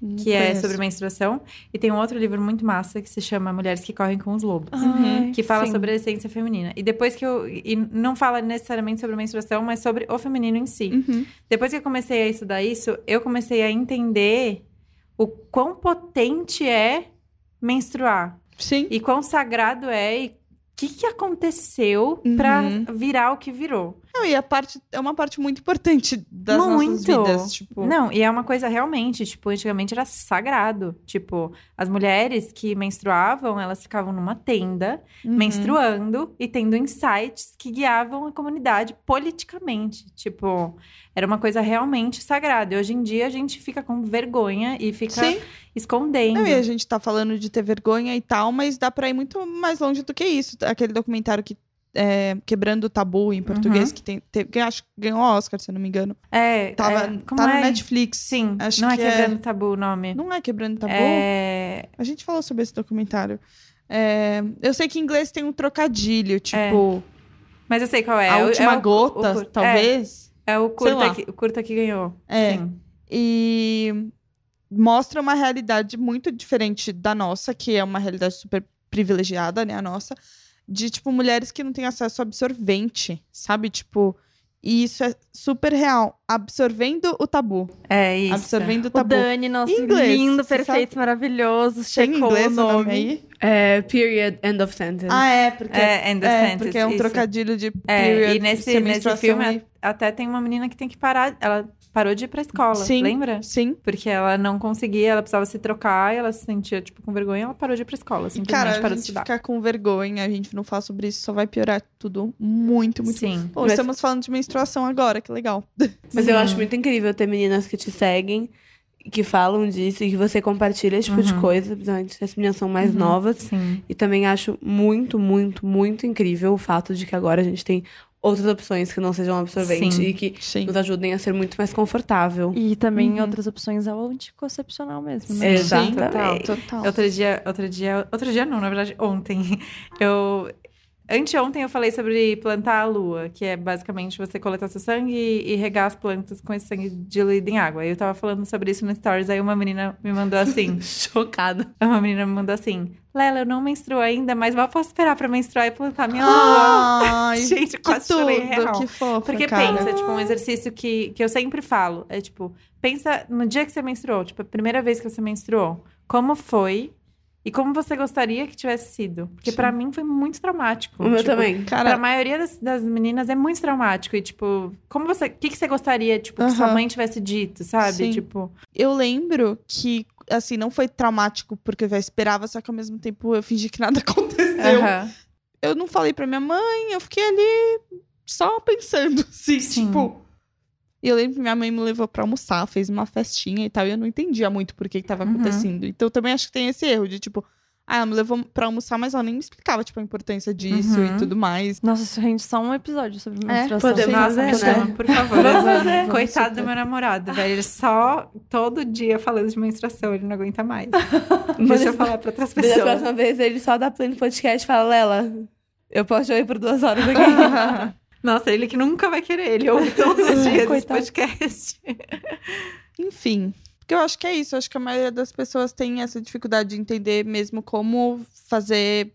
Não que é sobre menstruação. E tem um outro livro muito massa que se chama Mulheres que Correm com os Lobos. Ai, Que fala sim. sobre a essência feminina. E depois que eu. E não fala necessariamente sobre menstruação, mas sobre o feminino em si. Uhum. Depois que eu comecei a estudar isso, eu comecei a entender o quão potente é menstruar. Sim. E quão sagrado é e o que, que aconteceu pra Uhum. virar o que virou. Não, e a parte é uma parte muito importante das Muito. nossas vidas. Tipo, Não, e é uma coisa realmente, tipo, antigamente era sagrado. Tipo, as mulheres que menstruavam, elas ficavam numa tenda, uhum. menstruando e tendo insights que guiavam a comunidade politicamente. Tipo, era uma coisa realmente sagrada. E hoje em dia a gente fica com vergonha e fica Sim. escondendo. Não, e a gente tá falando de ter vergonha e tal, mas dá pra ir muito mais longe do que isso. Aquele documentário que. É, Quebrando o Tabu em português, Uhum. que tem, teve- que acho que ganhou Oscar, se eu não me engano. É, Tava, é, tá é? no Netflix. Sim, Acho não é que quebrando tabu o nome. Não é Quebrando Tabu? É... A gente falou sobre esse documentário. É, eu sei que em inglês tem um trocadilho, tipo, Mas eu sei qual é. a É o- última é o- gota, o cur- talvez. É, é o, curta que, o curta que ganhou. É. Sim. E mostra uma realidade muito diferente da nossa, que é uma realidade super privilegiada, né, a nossa, de tipo mulheres que não têm acesso a absorvente, sabe? Tipo, e isso é super real, absorvendo o tabu, É isso. absorvendo o O tabu. Dani, nosso inglês, lindo, perfeito, maravilhoso, Tem em checou inglês o o nome. nome aí? É, period, end of sentence. Ah, é, porque É, end of é, sentence, porque é um isso. trocadilho de É, period, e nesse, nesse filme e- até tem uma menina que tem que parar. Ela parou de ir pra escola, Sim. lembra? Sim. Porque ela não conseguia, ela precisava se trocar, e ela se sentia, tipo, com vergonha, ela parou de ir pra escola, simplesmente Cara, a parou de estudar. ficar com vergonha, a gente não falar sobre isso, só vai piorar tudo muito, muito. Sim. Pô, Mas- estamos falando de menstruação agora, que legal. <laughs> Mas Sim. eu acho muito incrível ter meninas que te seguem, que falam disso e que você compartilha esse tipo de Uhum. coisa, principalmente as meninas são mais Uhum. novas. Sim. E também acho muito, muito, muito incrível o fato de que agora a gente tem outras opções que não sejam absorvente Sim. e que Sim. nos ajudem a ser muito mais confortável. E também Uhum. outras opções ao anticoncepcional mesmo. né? Exatamente. Total. Outro dia, outro dia, outro dia não, na verdade, ontem. <laughs> Eu anteontem eu falei sobre plantar a lua, que é basicamente você coletar seu sangue e, e regar as plantas com esse sangue diluído em água. Eu tava falando sobre isso no stories, aí uma menina me mandou assim, <laughs> Chocada. uma menina me mandou assim: "Lela, eu não menstruo ainda, mas mal posso esperar pra menstruar e plantar minha lua". Ai, <laughs> Gente, quase chorei tudo, real. que fofa, Porque cara. pensa, tipo, um exercício que, que eu sempre falo. É tipo, pensa no dia que você menstruou, tipo, a primeira vez que você menstruou. Como foi e como você gostaria que tivesse sido? Porque pra mim foi muito traumático. O meu Tipo, também. Pra Cara, maioria das, das meninas é muito traumático. E, tipo, como você. O que, que você gostaria, tipo, que sua mãe tivesse dito, sabe? Sim. Tipo. eu lembro que, assim, não foi traumático porque eu já esperava, só que ao mesmo tempo eu fingi que nada <laughs> aconteceu. aham. Eu não falei pra minha mãe, eu fiquei ali só pensando, assim, Sim. tipo... E eu lembro que minha mãe me levou pra almoçar, fez uma festinha e tal, e eu não entendia muito por que que tava Uhum. acontecendo. Então eu também acho que tem esse erro de, tipo... Ah, ela me levou pra almoçar, mas ela nem me explicava, tipo, a importância disso Uhum. e tudo mais. Nossa, isso rende só um episódio sobre É, menstruação. podemos Nossa, fazer, me né? por favor. Vamos fazer. Coitado do meu namorado, velho. Ele só todo dia falando de menstruação, ele não aguenta mais. Mas <laughs> Deixa eu falar pra outras Da pessoas. próxima vez ele só dá play no podcast e fala, Lela, eu posso ir por duas horas aqui. <laughs> Nossa, ele que nunca vai querer. Ele ouve todos os <laughs> dias esse podcast. Enfim. Porque eu acho que é isso. Eu acho que a maioria das pessoas tem essa dificuldade de entender mesmo como fazer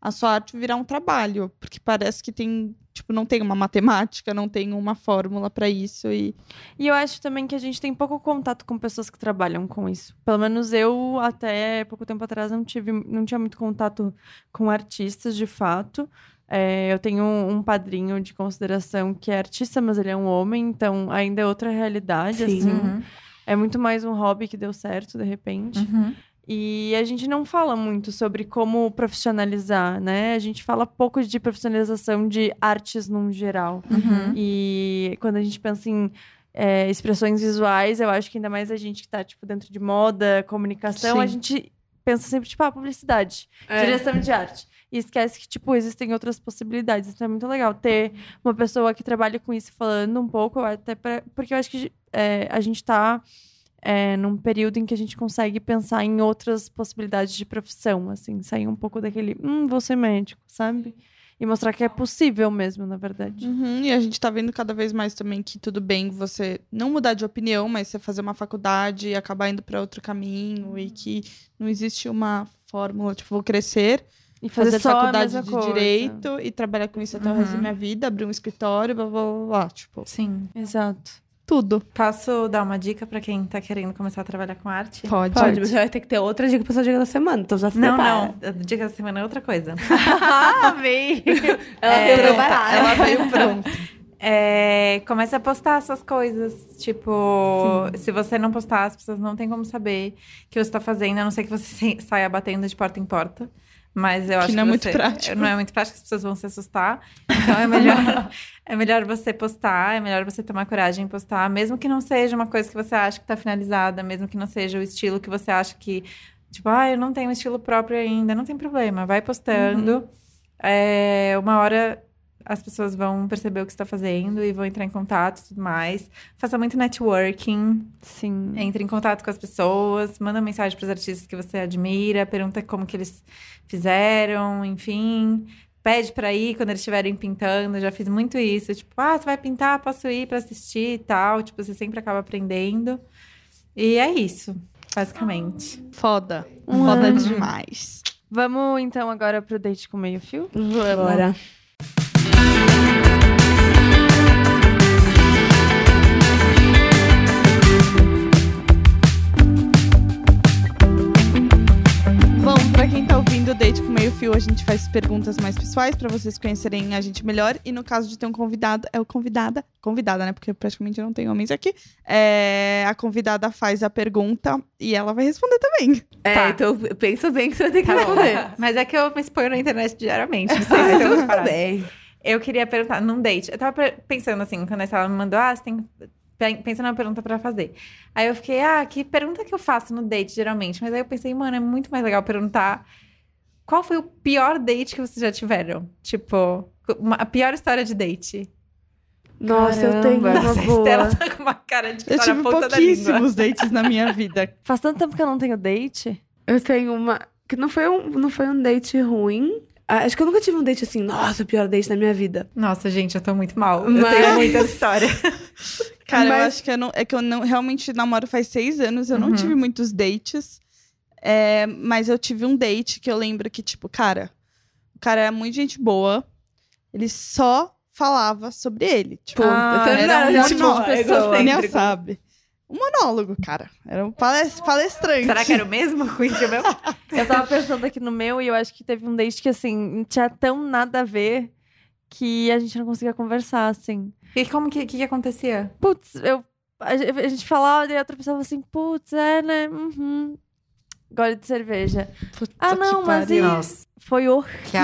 a sua arte virar um trabalho. Porque parece que tem. Tipo, não tem uma matemática, não tem uma fórmula pra isso. E. E eu acho também que a gente tem pouco contato com pessoas que trabalham com isso. Pelo menos eu, até pouco tempo atrás, não, tive, não tinha muito contato com artistas, de fato. É, eu tenho um, padrinho de consideração que é artista, mas ele é um homem, então ainda é outra realidade, Sim. assim. Uhum. É muito mais um hobby que deu certo, de repente. Uhum. E a gente não fala muito sobre como profissionalizar, né? A gente fala pouco de profissionalização de artes num geral. Uhum. E quando a gente pensa em é, expressões visuais, eu acho que ainda mais a gente que tá, tipo, dentro de moda, comunicação, a Sim. gente pensa sempre, tipo, ah, publicidade, É. direção de arte. E esquece que, tipo, existem outras possibilidades. Então é muito legal ter uma pessoa que trabalha com isso falando um pouco, até pra, porque eu acho que é, a gente tá é, num período em que a gente consegue pensar em outras possibilidades de profissão, assim, sair um pouco daquele, hum, vou ser médico, sabe? E mostrar que é possível mesmo, na verdade. Uhum, e a gente tá vendo cada vez mais também que tudo bem você não mudar de opinião, mas você fazer uma faculdade e acabar indo pra outro caminho. E que não existe uma fórmula, tipo, vou crescer. E fazer, fazer só a faculdade mesma de coisa. direito e trabalhar com isso até o resto da Uhum. minha vida, abrir um escritório, blá blá blá, blá tipo, Sim. Exato. tudo. Posso dar uma dica pra quem tá querendo começar a trabalhar com arte? Pode. Pode, mas você vai ter que ter outra dica pra sua dica da semana, então já se Não, prepara. não. A dica da semana é outra coisa. <laughs> Ah, amei! <laughs> Ela É, veio pronta, preparada. Ela veio pronta. <laughs> É, comece a postar suas coisas. Tipo, se você não postar, as pessoas não têm como saber que você tá fazendo, a não ser que você saia batendo de porta em porta. Mas eu acho que não é muito você- prático. Não é muito prático, as pessoas vão se assustar. Então é melhor, <laughs> é melhor você postar, é melhor você tomar coragem em postar, mesmo que não seja uma coisa que você acha que tá finalizada, mesmo que não seja o estilo que você acha que. Tipo, ah, eu não tenho estilo próprio ainda, não tem problema, vai postando. É, uma hora as pessoas vão perceber o que você está fazendo e vão entrar em contato e tudo mais. Faça muito networking, Sim. entre em contato com as pessoas, manda mensagem para os artistas que você admira, pergunta como que eles fizeram, enfim. Pede para ir quando eles estiverem pintando. Eu já fiz muito isso. Tipo, ah, você vai pintar? Posso ir para assistir e tal. Tipo, você sempre acaba aprendendo. E é isso, basicamente. Foda. Um Foda ano. demais. Vamos então agora pro date com meio fio? Bora. A gente faz perguntas mais pessoais pra vocês conhecerem a gente melhor. E no caso de ter um convidado, é o convidada, convidada, né? Porque praticamente não tem homens aqui. É, a convidada faz a pergunta e ela vai responder também. É, Tá. então pensa bem que você vai ter que Tá bom. responder. Mas é que eu me exponho na internet diariamente. Não sei Ah, se eu então tudo bem. Eu queria perguntar, num date. Eu tava pensando assim, quando ela me mandou, ah, você tem. pe- Pensando na pergunta pra fazer. Aí eu fiquei, ah, que pergunta que eu faço no date, geralmente? Mas aí eu pensei, mano, é muito mais legal perguntar qual foi o pior date que vocês já tiveram? Tipo, uma- a pior história de date. Nossa, eu tenho Caramba. uma Nossa, a boa. Estela tá com uma cara de Eu tive pouquíssimos dates na minha vida. Faz tanto tempo que eu não tenho date. Eu tenho uma. Que não foi um, não foi um date ruim. Ah, Acho que eu nunca tive um date assim, nossa, o pior date da minha vida. Nossa, gente, eu tô muito mal. Eu Mas- tenho muita história. <laughs> Cara, eu Mas- acho que eu não, é que eu não realmente namoro faz seis anos, eu não Uhum. tive muitos dates. É, mas eu tive um date que eu lembro que, tipo, cara, o cara era muito gente boa, ele só falava sobre ele. Tipo, Ah, eu era não um tipo de pessoa. nem sabe. Um monólogo, cara. Era um pales- palestrante. Será que era o mesmo? O meu? <laughs> Eu tava pensando aqui no meu e eu acho que teve um date que, assim, não tinha tão nada a ver que a gente não conseguia conversar, assim. E como que, que, que acontecia? Putz, eu, a, gente- a gente falava e a outra pessoa falava assim, putz, é, né? Uhum. Gosto de cerveja. Puta Ah, que não, mas pariu. isso foi horrível.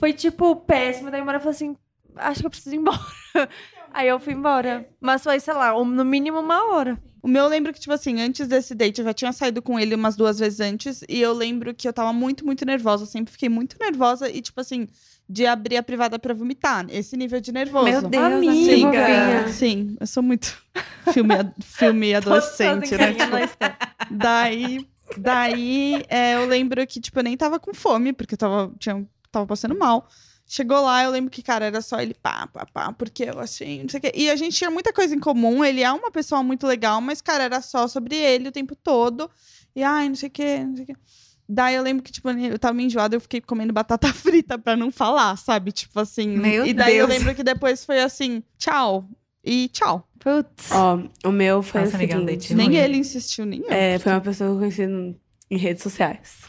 Foi, tipo, péssimo. Daí uma hora eu falei assim, acho que eu preciso ir embora. Aí eu fui embora. Mas foi, sei lá, um- no mínimo uma hora. O meu eu lembro que, tipo assim, antes desse date, eu já tinha saído com ele umas duas vezes antes. E eu lembro que eu tava muito, muito nervosa. Eu sempre fiquei muito nervosa e, tipo assim, de abrir a privada pra vomitar. Esse nível de nervoso. Meu Deus, Amiga. amiga. Sim, eu sou muito <laughs> filme, filme adolescente, né? Tipo, daí, daí é, eu lembro que, tipo, eu nem tava com fome, porque eu tava, tinha, tava passando mal. Chegou lá, eu lembro que, cara, era só ele pá, pá, pá, porque eu achei, não sei o quê. E a gente tinha muita coisa em comum, ele é uma pessoa muito legal, mas, cara, era só sobre ele o tempo todo. E, ai, não sei o quê, não sei o quê. Daí eu lembro que, tipo, eu tava meio enjoada, eu fiquei comendo batata <laughs> frita pra não falar, sabe? Tipo assim. Meu e daí eu Deus. lembro que depois foi assim, tchau. E tchau. Putz. Ó, o meu foi Nossa, o seguinte. Nem ele insistiu, nem eu. É, foi uma pessoa que eu conheci em redes sociais.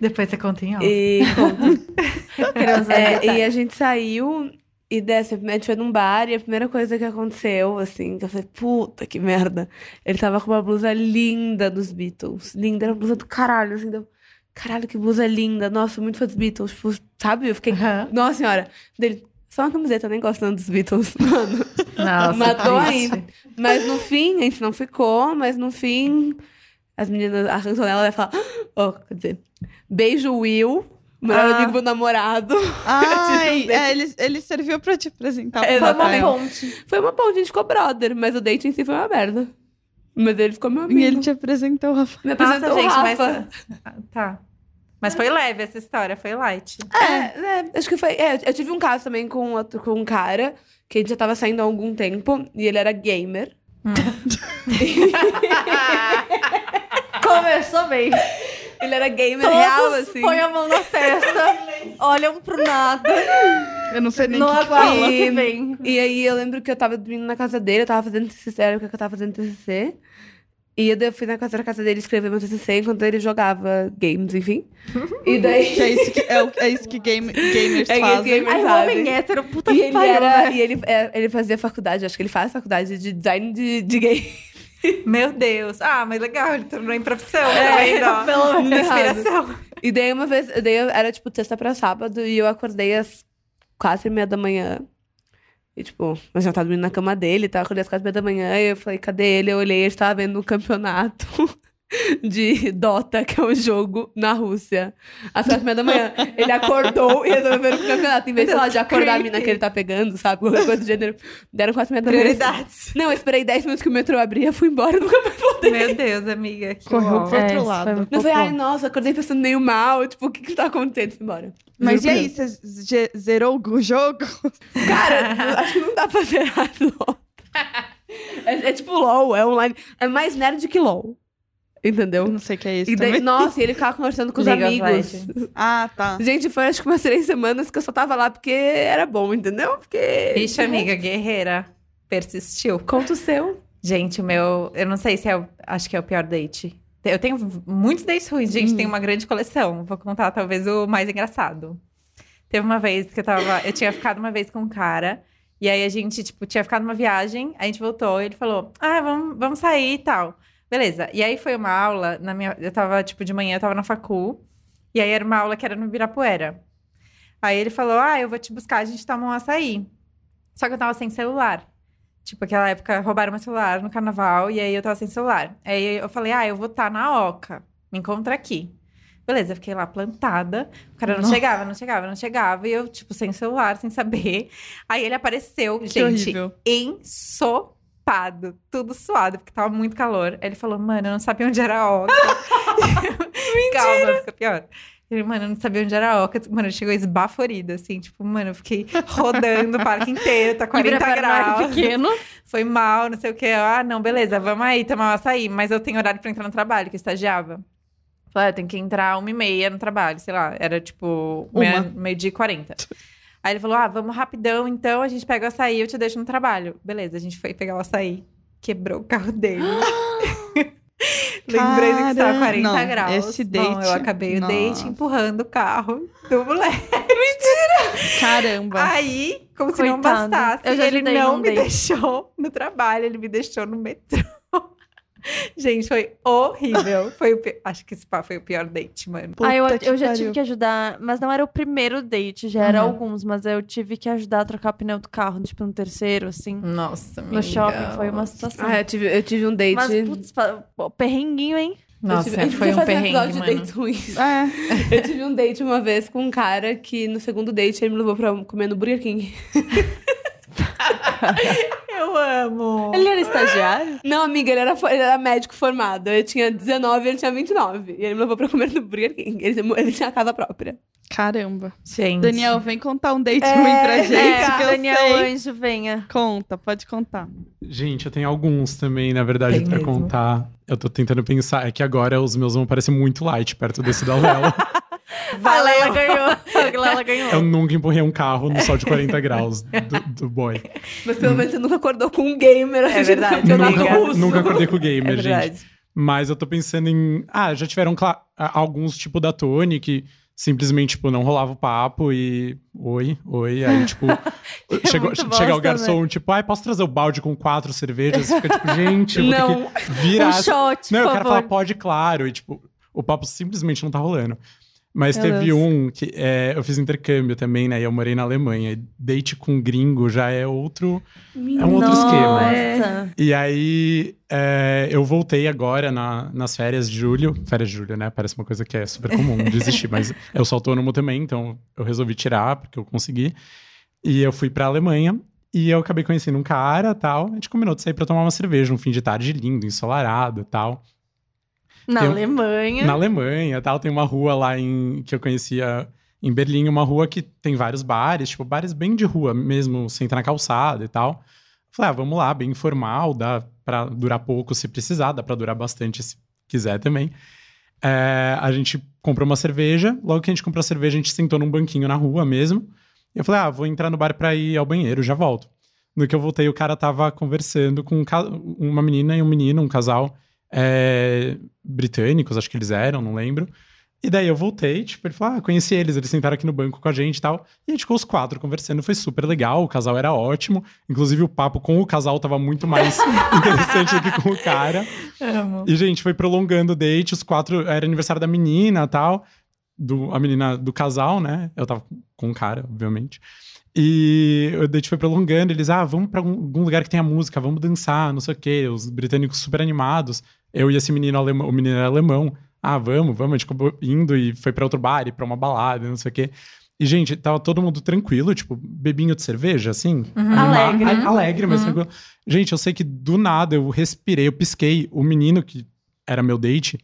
Depois você conta em off. E, <laughs> é, e a gente saiu e dessa, a gente foi num bar e a primeira coisa que aconteceu, assim, que eu falei, puta que merda. Ele tava com uma blusa linda dos Beatles. Linda, era uma blusa do caralho, assim, deu. Caralho, que blusa linda. Nossa, muito fã dos Beatles. Tipo, sabe? Eu fiquei. Aham. Nossa senhora. Dele. Só uma camiseta, nem gostando dos Beatles. <laughs> Mano. Nossa, Matou aí. Mas no fim, a gente não ficou, mas no fim, as meninas, a Ranzonella vai falar. Oh, quer dizer, beijo Will, melhor Ah. amigo do meu namorado. <laughs> Ai, é, ele, ele serviu pra te apresentar. É, Foi uma ponte. Foi uma ponte, a gente ficou brother, mas o date em si foi uma merda. Mas ele ficou meu amigo. E ele te apresentou, Rafa. Me Nossa, apresentou o gente, mas... Rafa. Ah, <laughs> Tá. Mas foi leve essa história, foi light. É, é, acho que foi. é, eu tive um caso também com, outro, com um cara que a gente já tava saindo há algum tempo e ele era gamer. <laughs> Começou bem. Ele era gamer real, Todos assim. põem a mão na festa, olham pro nada, Eu não sei nem não o que E- que vem. E aí eu lembro que eu tava dormindo na casa dele, eu tava fazendo TCC, era que eu tava fazendo TCC. E eu fui na casa, na casa dele escrever meu TCC enquanto ele jogava games, enfim. E daí... Que <laughs> é isso que, é, é isso que game- gamers <laughs> É fazem. gamer Ai, sabe? homem hétero, puta E que ele, pariu, era, né? e ele, é, ele fazia faculdade, acho que ele faz faculdade de design de, de game. <laughs> Meu Deus. Ah, mas legal, ele tornou em profissão É, também, ó. <laughs> pelo menos. Inspiração. E daí uma vez, daí era tipo terça pra sábado e eu acordei às quatro e meia da manhã. E tipo, eu já tava dormindo na cama dele, tá? Acordei às quatro e meia da manhã e eu falei, cadê ele? Eu olhei, ele estava vendo um campeonato <laughs> <laughs> de Dota, que é um jogo na Rússia. Às quatro e meia da manhã. Ele acordou e resolveu ver o campeonato. Em vez, sei lá, de acordar a mina que ele tá pegando, sabe? Qualquer coisa do gênero. Deram quatro e meia da manhã. Prioridades. Não, eu esperei 10 minutos que o metrô abria, fui embora, <laughs> nunca mais voltei. Meu Deus, amiga. Que Correu pro outro isso lado. foi falei, fofo. ai, nossa, acordei pensando meio mal. Tipo, o que que tá acontecendo? Fui embora. Mas e Juro por aí, você zerou o jogo? <laughs> Cara, acho que não dá pra zerar LOL. É, é tipo LOL, é online. É mais nerd que LOL. Entendeu? Não sei o que é isso E daí, também. nossa, e ele ficava conversando com os League amigos. Ah, tá. Gente, foi acho que umas três semanas que eu só tava lá porque era bom, entendeu? Porque. Ixi, amiga, guerreira. Persistiu. Conta o seu. Gente, o meu. Eu não sei se é o. Acho que é o pior date. Eu tenho muitos dates ruins, gente. Tem uma grande coleção. Vou contar talvez o mais engraçado. Teve uma vez que eu tava. Eu tinha ficado uma vez com um cara. E aí a gente, tipo, tinha ficado numa viagem. A gente voltou e ele falou: Ah, vamos, vamos sair e tal. Beleza. E aí foi uma aula na minha. Eu tava, tipo, de manhã, eu tava na facul. E aí era uma aula que era no Ibirapuera. Aí ele falou: Ah, eu vou te buscar, a gente toma um açaí. Só que eu tava sem celular. Tipo, aquela época roubaram meu celular no carnaval e aí eu tava sem celular. Aí eu falei, ah, eu vou estar na Oca. Me encontra aqui. Beleza, eu fiquei lá plantada. O cara não chegava, não chegava, não chegava. E eu, tipo, sem celular, sem saber. Aí ele apareceu, Que gente, horrível. Ensopado. Tudo suado, porque tava muito calor. Aí ele falou, mano, eu não sabia onde era a Oca. <laughs> Calma, fica pior. Ele, mano, eu não sabia onde era a Oca. Mano, chegou esbaforido, assim. Tipo, mano, eu fiquei rodando o parque inteiro, tá 40 Ibirapuera não é graus pequeno. <laughs> foi mal, não sei o quê. Ah, não, beleza, vamos aí tomar um açaí. Mas eu tenho horário pra entrar no trabalho, que eu estagiava. Falei, ah, eu tenho que entrar uma e meia no trabalho, sei lá. Era tipo Uma. meia- meio-dia e quarenta. <laughs> Aí ele falou, ah, vamos rapidão, então a gente pega o açaí e eu te deixo no trabalho. Beleza, a gente foi pegar o açaí. Quebrou o carro dele. <gasps> Lembrando que estava Cara, 40 não, graus. esse Bom, date- eu acabei o date Nossa. empurrando o carro do moleque. <laughs> Caramba. Aí, como se não Coitado. bastasse, ele não me date. deixou no trabalho, ele me deixou no metrô. <laughs> Gente, foi horrível. Foi o pi- Acho que esse pá foi o pior date, mano. Puta Ah, eu, eu já pariu. tive que ajudar, mas não era o primeiro date, já era Uhum. alguns, mas eu tive que ajudar a trocar o pneu do carro, tipo, no terceiro, assim. Nossa, No shopping, foi uma situação. Ah, eu tive, eu tive um date. mas, putz, perrenguinho, hein? eu Nossa, tive, a gente foi um perrengue, episódio de mano. dates ruins. É. <laughs> Eu tive um date uma vez com um cara que no segundo date ele me levou pra comer no Burger King. <laughs> <laughs> Eu amo. Ele era estagiário? Não, amiga, ele era, ele era médico formado. Eu tinha 19 e ele tinha 29. E ele me levou pra comer no Burger King. Ele, ele tinha casa própria. Caramba. Gente. Daniel, vem contar um date ruim pra gente, é, que eu Daniel sei. Anjo, venha. Conta, pode contar. Gente, eu tenho alguns também, na verdade, Tem pra mesmo? contar. Eu tô tentando pensar. É que agora os meus vão parecer muito light perto desse da Lela. <laughs> A Lela ganhou. <laughs> Lela ganhou. eu nunca empurrei um carro no sol de 40 graus do, do boy. Mas pelo menos você nunca acordou com um gamer assistindo verdade, campeonato amiga. russo. Nunca acordei com o É gamer, gente. verdade. Mas eu tô pensando em. Ah, já tiveram cla- a- alguns, tipo, da Tony, que simplesmente, tipo, não rolava o papo e. Oi, oi. Aí, tipo, <laughs> chegou, muito chega o garçom, tipo, ai, posso trazer o balde com quatro cervejas? Fica tipo, gente, eu vou ter Não. que virar. Um shot, Não, por eu quero favor. falar, pode, claro. E, tipo, o papo simplesmente não tá rolando. Mas Meu teve Deus. um que é, eu fiz intercâmbio também, né? E eu morei na Alemanha. E date com gringo já é outro. É um outro esquema. Nossa. E aí, é, eu voltei agora na- nas férias de julho. Férias de julho, né? Parece uma coisa que é super comum de existir, mas eu sou autônomo também, então eu resolvi tirar, porque eu consegui. E eu fui pra Alemanha. E eu acabei conhecendo um cara tal. A gente combinou de sair pra tomar uma cerveja, um fim de tarde lindo, ensolarado tal. Na Tem Alemanha. Na Alemanha, tal, tem uma rua lá em que eu conhecia em Berlim, uma rua que tem vários bares, tipo, bares bem de rua mesmo, sem entrar na calçada e tal. Falei, ah, vamos lá, bem informal, dá pra durar pouco se precisar, dá pra durar bastante se quiser também. É, a gente comprou uma cerveja, logo que a gente comprou a cerveja, a gente sentou num banquinho na rua mesmo. E eu falei, ah, vou entrar no bar pra ir ao banheiro, já volto. No que eu voltei, o cara tava conversando com um uma menina e um menino, um casal, é, britânicos, acho que eles eram, não lembro. E daí eu voltei, tipo, ele falou, ah, conheci eles, eles sentaram aqui no banco com a gente e tal. E a gente ficou os quatro conversando, foi super legal, o casal era ótimo. Inclusive o papo com o casal tava muito mais <laughs> interessante do que com o cara. Amo. E, gente, foi prolongando o date, os quatro, era aniversário da menina e tal. Do, a menina do casal, né? Eu tava com o cara, obviamente. E o date foi prolongando, eles, ah, vamos pra algum lugar que tenha música, vamos dançar, não sei o quê. Os britânicos super animados. Eu e esse menino alemão, o menino era alemão. Ah, vamos, vamos. A gente acabou indo e foi pra outro bar e pra uma balada, não sei o quê. E, gente, tava todo mundo tranquilo, tipo, bebinho de cerveja, assim. anima- Alegre. a- Alegre, mas tranquilo. Gente, eu sei que do nada eu respirei, eu pisquei. O menino que era meu date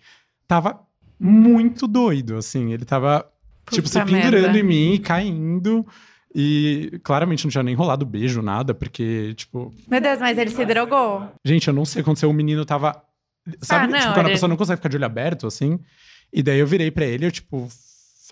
tava muito doido, assim. Ele tava, tipo, se Puta pendurando merda. em mim, caindo. E claramente não tinha nem rolado beijo, nada, porque, tipo, Meu Deus, mas ele se drogou. Gente, eu não sei o que aconteceu. O menino tava. Sabe, Ah, não, tipo, quando a ele- pessoa não consegue ficar de olho aberto, assim. E daí eu virei pra ele, eu, tipo,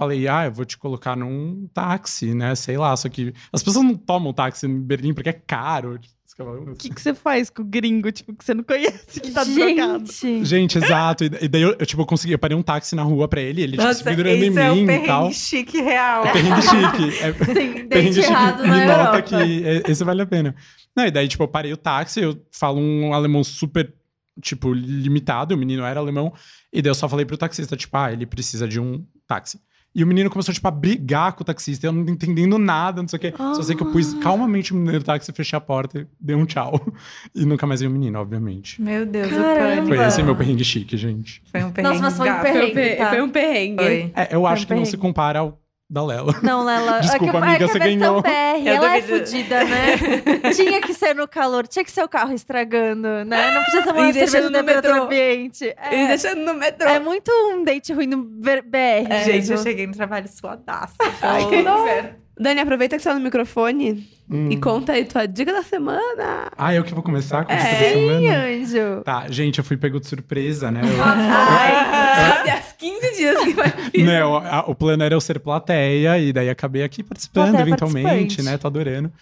falei, ah, eu vou te colocar num táxi, né? Sei lá, só que. As pessoas não tomam táxi em Berlim porque é caro. O que, que <laughs> você faz com o gringo, tipo, que você não conhece, que tá drogado? Gente. Gente, exato. E e daí eu, eu, tipo, eu consegui, eu parei um táxi na rua pra ele, ele, tipo, se Nossa, pendurando em esse é o mim e perrengue tal. chique real. Perrengue chique. É, Sim, date gente errado na me nota Europa. que é- esse vale a pena. Não, e daí, tipo, eu parei o táxi, eu falo um alemão super, tipo, limitado, o menino era alemão, e daí eu só falei pro taxista, tipo, ah, ele precisa de um táxi. E o menino começou, tipo, a brigar com o taxista, eu não entendendo nada, não sei o quê. Só sei que eu pus calmamente o menino do táxi, fechei a porta, dei um tchau. <laughs> E nunca mais vi o menino, obviamente. Meu Deus, Caramba. o pânico. Foi esse meu perrengue chique, gente. Foi um perrengue. Nossa, mas foi um gato. Foi um, perrengue. per- tá. foi um perrengue. Foi. É, eu acho um que não se perrengue. compara ao da Lela. Não, Lela. Desculpa, é que, amiga, é que você versão ganhou. BR, Eu ela é duvido. fodida, né? <laughs> tinha que ser no calor, tinha que ser o carro estragando, né? Não podia ser uma E cerveja no metrô. ambiente. E É, deixando no metrô. é muito um date ruim no BR. Gente, eu cheguei no trabalho suadaço. <laughs> Ai, que inferno. Dani, aproveita que você tá no microfone Hum. e conta aí tua dica da semana. Ah, eu que vou começar com É. essa Sim, semana? anjo. Tá, gente, eu fui pego de surpresa, né? Eu- Ai, sabe, há 15 dias que vai vir. Não, a- o plano era eu ser plateia, e daí acabei aqui participando, Plateia eventualmente, né? Tô adorando.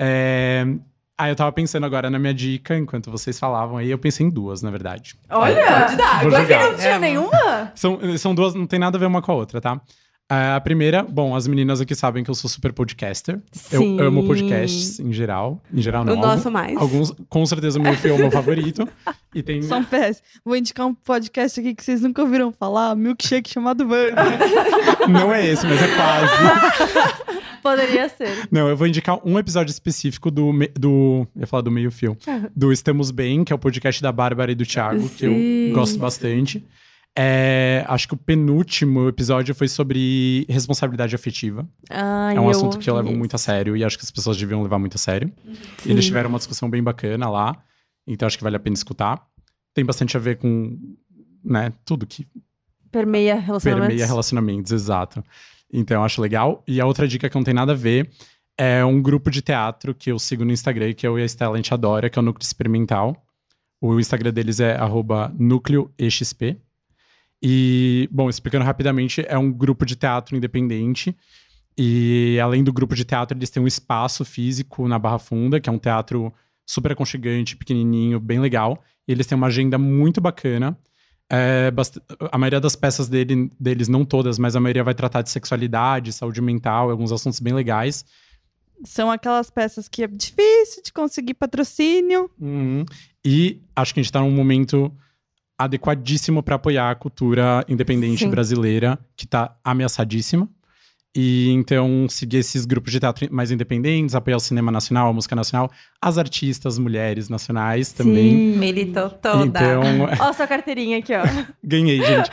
É... Aí eu tava pensando agora na minha dica, enquanto vocês falavam aí, eu pensei em duas, na verdade. Olha, Pode dar. Vou Agora jogar. não tinha É, nenhuma? São, são duas, não tem nada a ver uma com a outra, tá? A primeira, bom, as meninas aqui sabem que eu sou super podcaster. Sim. Eu amo podcasts em geral. Em geral, não. O nosso mais. Alguns, com certeza, o meu filme é o meu favorito. E tem. São pés. Vou indicar um podcast aqui que vocês nunca ouviram falar, milkshake chamado Bang. <laughs> Não é esse, mas é quase. <laughs> Poderia ser. Não, eu vou indicar um episódio específico do. me- do eu ia falar do meio fio. Do Estamos Bem, que é o podcast da Bárbara e do Thiago, que Sim. eu gosto bastante. É, acho que o penúltimo episódio foi sobre responsabilidade afetiva. Ai, é um assunto que eu levo esse. muito a sério e acho que as pessoas deviam levar muito a sério. E eles tiveram uma discussão bem bacana lá, então acho que vale a pena escutar. Tem bastante a ver com, né, tudo que Permeia relacionamentos. permeia relacionamentos, exato. Então acho legal. E a outra dica que não tem nada a ver é um grupo de teatro que eu sigo no Instagram, que eu e a Estela a gente adora, que é o Núcleo Experimental. O Instagram deles é arroba núcleoexp. E, bom, explicando rapidamente, é um grupo de teatro independente. E além do grupo de teatro, eles têm um espaço físico na Barra Funda, que é um teatro super aconchegante, pequenininho, bem legal. E eles têm uma agenda muito bacana. É, a maioria das peças dele, deles, não todas, mas a maioria vai tratar de sexualidade, saúde mental, alguns assuntos bem legais. São aquelas peças que é difícil de conseguir patrocínio. Uhum. E acho que a gente tá num momento adequadíssimo para apoiar a cultura independente Sim. brasileira, que tá ameaçadíssima. E então seguir esses grupos de teatro mais independentes, apoiar o cinema nacional, a música nacional, as artistas mulheres nacionais também. Sim. Militou toda. Então, <laughs> Ó, sua carteirinha aqui, ó. <laughs> ganhei, gente.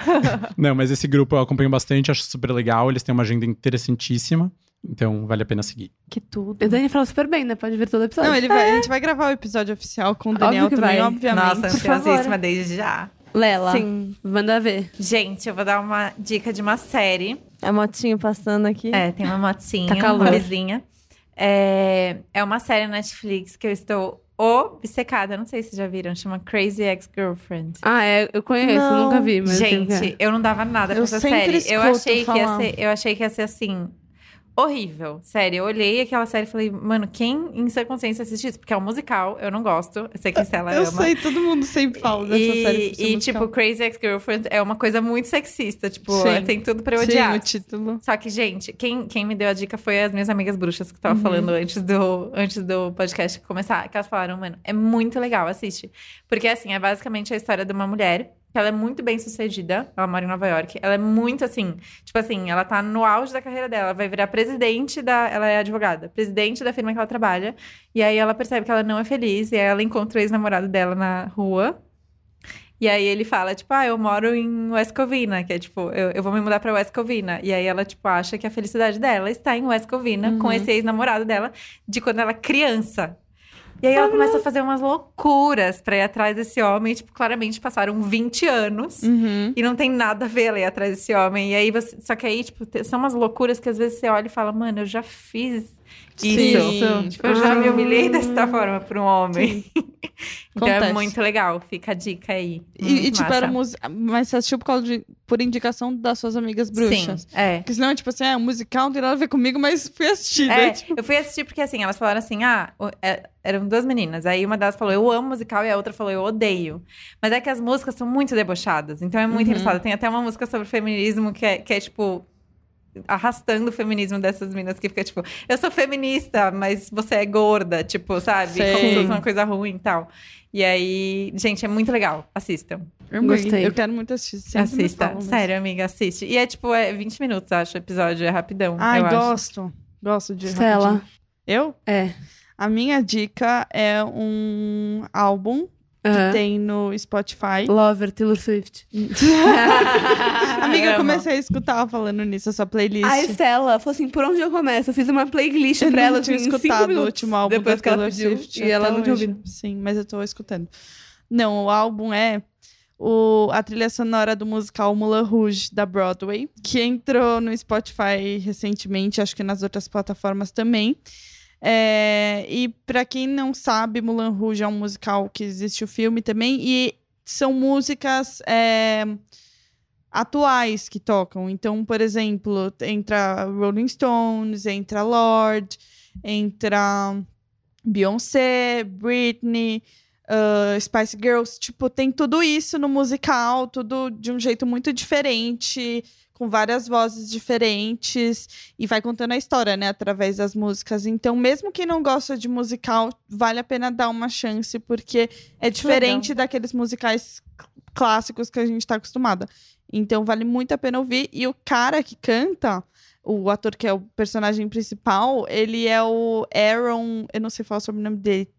Não, mas esse grupo eu acompanho bastante, acho super legal. Eles têm uma agenda interessantíssima, então vale a pena seguir. Que tudo. O Dani falou super bem, né? Pode ver todo o episódio. Não, ele vai, a gente vai gravar o episódio oficial com o Daniel que também, vai. obviamente. Nossa, ansiosíssima desde já. Lela, Sim. manda ver. Gente, eu vou dar uma dica de uma série. A motinho passando aqui. É, tem uma motinha, Tá calor. uma vizinha. É, é uma série na Netflix que eu estou obcecada. Não sei se vocês já viram, chama Crazy Ex-Girlfriend. Ah, é, eu conheço, Não. nunca vi, mas. é. Gente, eu não dava nada pra Eu essa série. Eu achei, que ia ser, eu achei que ia ser assim. Horrível. Sério, eu olhei aquela série e falei, mano, quem em sua consciência assiste isso? Porque é um musical, eu não gosto. Eu sei que Estela <laughs> Eu ama. sei, todo mundo sempre fala dessa e, série. e, musical. tipo, Crazy Ex-Girlfriend é uma coisa muito sexista. Tipo, Sim. tem tudo pra eu Sim, odiar. o título. Só que, gente, quem, quem me deu a dica foi as minhas amigas bruxas que tava Uhum. falando antes do, antes do podcast começar. Que elas falaram, mano, é muito legal, assiste. Porque, assim, é basicamente a história de uma mulher ela é muito bem sucedida. Ela mora em Nova York. Ela é muito, assim, tipo assim, ela tá no auge da carreira dela. Ela vai virar presidente da. Ela é advogada, presidente da firma que ela trabalha. E aí ela percebe que ela não é feliz. E aí ela encontra o ex-namorado dela na rua. E aí ele fala, tipo, ah, eu moro em West Covina, que é tipo, eu, eu vou me mudar pra West Covina. E aí ela, tipo, acha que a felicidade dela está em West Covina com Uhum. esse ex-namorado dela de quando ela é criança. E aí ela começa a fazer umas loucuras pra ir atrás desse homem. Tipo, claramente passaram 20 anos. Uhum. E não tem nada a ver ela ir atrás desse homem. E aí você. Só que aí, tipo, são umas loucuras que às vezes você olha e fala, mano, eu já fiz isso. Sim. Tipo, eu já me humilhei dessa forma por um homem. <laughs> então é Acontece. muito legal. Fica a dica aí. E, e, tipo, massa. era música. Mas você assistiu por, causa de, por indicação das suas amigas bruxas. Sim, é. Porque senão, tipo assim, é musical, não tem nada a ver comigo, mas fui assistir. É, né? Tipo, eu fui assistir porque assim, elas falaram assim: ah, é- eram duas meninas. Aí uma delas falou, eu amo musical, e a outra falou, eu odeio. Mas é que as músicas são muito debochadas, então é muito Uhum. engraçado. Tem até uma música sobre feminismo que é, que é tipo. Arrastando o feminismo dessas meninas que fica tipo, eu sou feminista, mas você é gorda, tipo, sabe? Sei. Como se fosse uma coisa ruim e tal. E aí, gente, é muito legal. Assistam. eu. Gostei. Eu quero muito assistir. sempre Assista. falam, mas- Sério, amiga, assiste. E é tipo, é 20 minutos, acho, o episódio. É rapidão. Ai, eu acho. gosto. Gosto de. Stella. rapidinho. Eu? É. A minha dica é um álbum que tem no Spotify. Lover, Taylor Swift. <laughs> Amiga, eu comecei a escutar falando nisso, a sua playlist. A Estela falou assim: por onde eu começo? Eu fiz uma playlist eu pra ela tinha assim, escutado o último álbum depois da que ela pediu, Swift. E ela não tinha hoje. ouvido. Sim, mas eu tô escutando. Não, o álbum é o, a trilha sonora do musical Moulin Rouge, da Broadway, que entrou no Spotify recentemente, acho que nas outras plataformas também. É, e pra quem não sabe, Moulin Rouge é um musical que existe o filme também, e são músicas é, atuais que tocam. Então, por exemplo, entra Rolling Stones, entra Lorde, entra Beyoncé, Britney, uh, Spice Girls. Tipo, tem tudo isso no musical, tudo de um jeito muito diferente, com várias vozes diferentes, e vai contando a história, né, através das músicas. Então, mesmo quem não gosta de musical, vale a pena dar uma chance, porque é diferente daqueles musicais cl- clássicos que a gente tá acostumada. Então, vale muito a pena ouvir. E o cara que canta, o ator que é o personagem principal, ele é o Aaron, eu não sei falar sobre o sobrenome dele,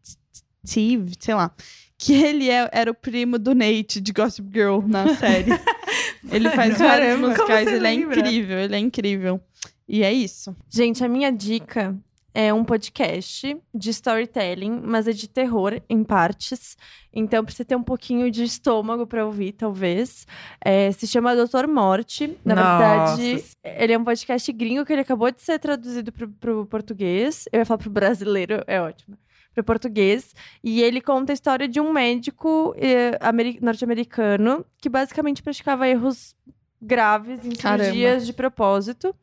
Steve, sei lá. Que ele é- era o primo do Nate de Gossip Girl na série. <laughs> ele faz <laughs> vários musicais, ele é lembra? incrível, ele é incrível. E é isso. Gente, a minha dica é um podcast de storytelling, mas é de terror em partes. Então precisa ter um pouquinho de estômago pra ouvir, talvez. É, se chama Doutor Morte. Na Nossa. verdade, ele é um podcast gringo que ele acabou de ser traduzido pro, pro português. Eu ia falar pro brasileiro, é ótimo. Pro português. E ele conta a história de um médico eh, ameri- norte-americano que basicamente praticava erros graves em Caramba. cirurgias de propósito.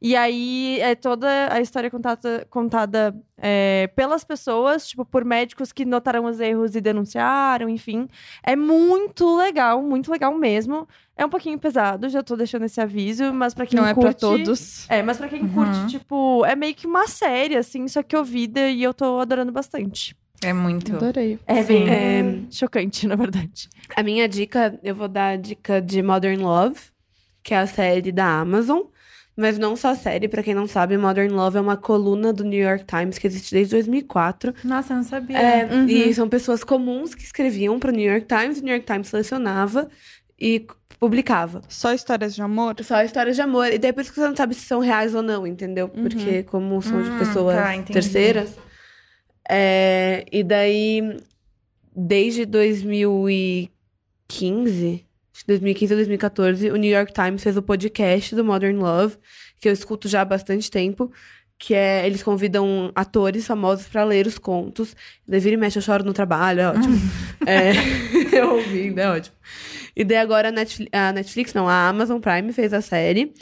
E aí é toda a história contada, contada é, pelas pessoas, tipo, por médicos que notaram os erros e denunciaram, enfim. É muito legal, muito legal mesmo. É um pouquinho pesado, já tô deixando esse aviso, mas pra quem não é curte... pra todos. É, mas pra quem Uhum. curte, tipo, é meio que uma série, assim, só que ouvida e eu tô adorando bastante. É muito. Adorei. É Sim. bem É. chocante, na verdade. A minha dica, eu vou dar a dica de Modern Love, que é a série da Amazon. Mas não só a série, pra quem não sabe, Modern Love é uma coluna do New York Times que existe desde 2004. Nossa, eu não sabia. É, Uhum. E são pessoas comuns que escreviam pro New York Times, o New York Times selecionava e publicava. Só histórias de amor? Só histórias de amor. E daí por isso que você não sabe se são reais ou não, entendeu? Porque como são de Hum, pessoas tá, entendi. terceiras. É, e daí, desde 2015, acho que 2015 ou 2014, o New York Times fez o podcast do Modern Love, que eu escuto já há bastante tempo. Que é, eles convidam atores famosos pra ler os contos. Daí vira e mexe, eu choro no trabalho, é ótimo. <laughs> é, <laughs> eu ouvindo, é ótimo. E daí agora a Netflix, a Netflix, não, a Amazon Prime fez a série.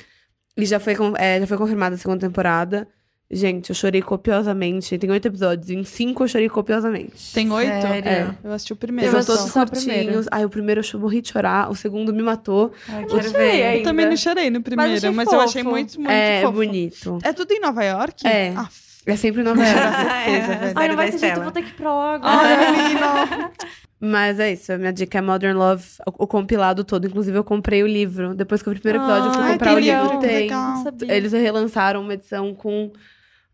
E já foi, é, já foi confirmada a segunda temporada. Gente, eu chorei copiosamente. Tem oito episódios. Em cinco eu chorei copiosamente. Tem oito? Sério? É. Eu assisti o Eles primeiro. são Eu todos assisti só o primeiro. curtinhos. Ai, o primeiro eu morri de chorar. O segundo me matou. Ai, Não quero sei ver. ainda. Eu também não chorei no primeiro, achei mas, eu achei muito, muito é fofo. bonito. É tudo em Nova York? É. Ah, É sempre Nova York. velho. <laughs> Ai, não vai ter jeito, eu vou ter que ir pro agora. Ai, menino. Mas é isso. A minha dica é Modern Love, o, o compilado todo. Inclusive, eu comprei o livro. Depois que eu vi o primeiro episódio, eu fui Ai, comprar o livro. legal, Tem. Eles relançaram uma edição com.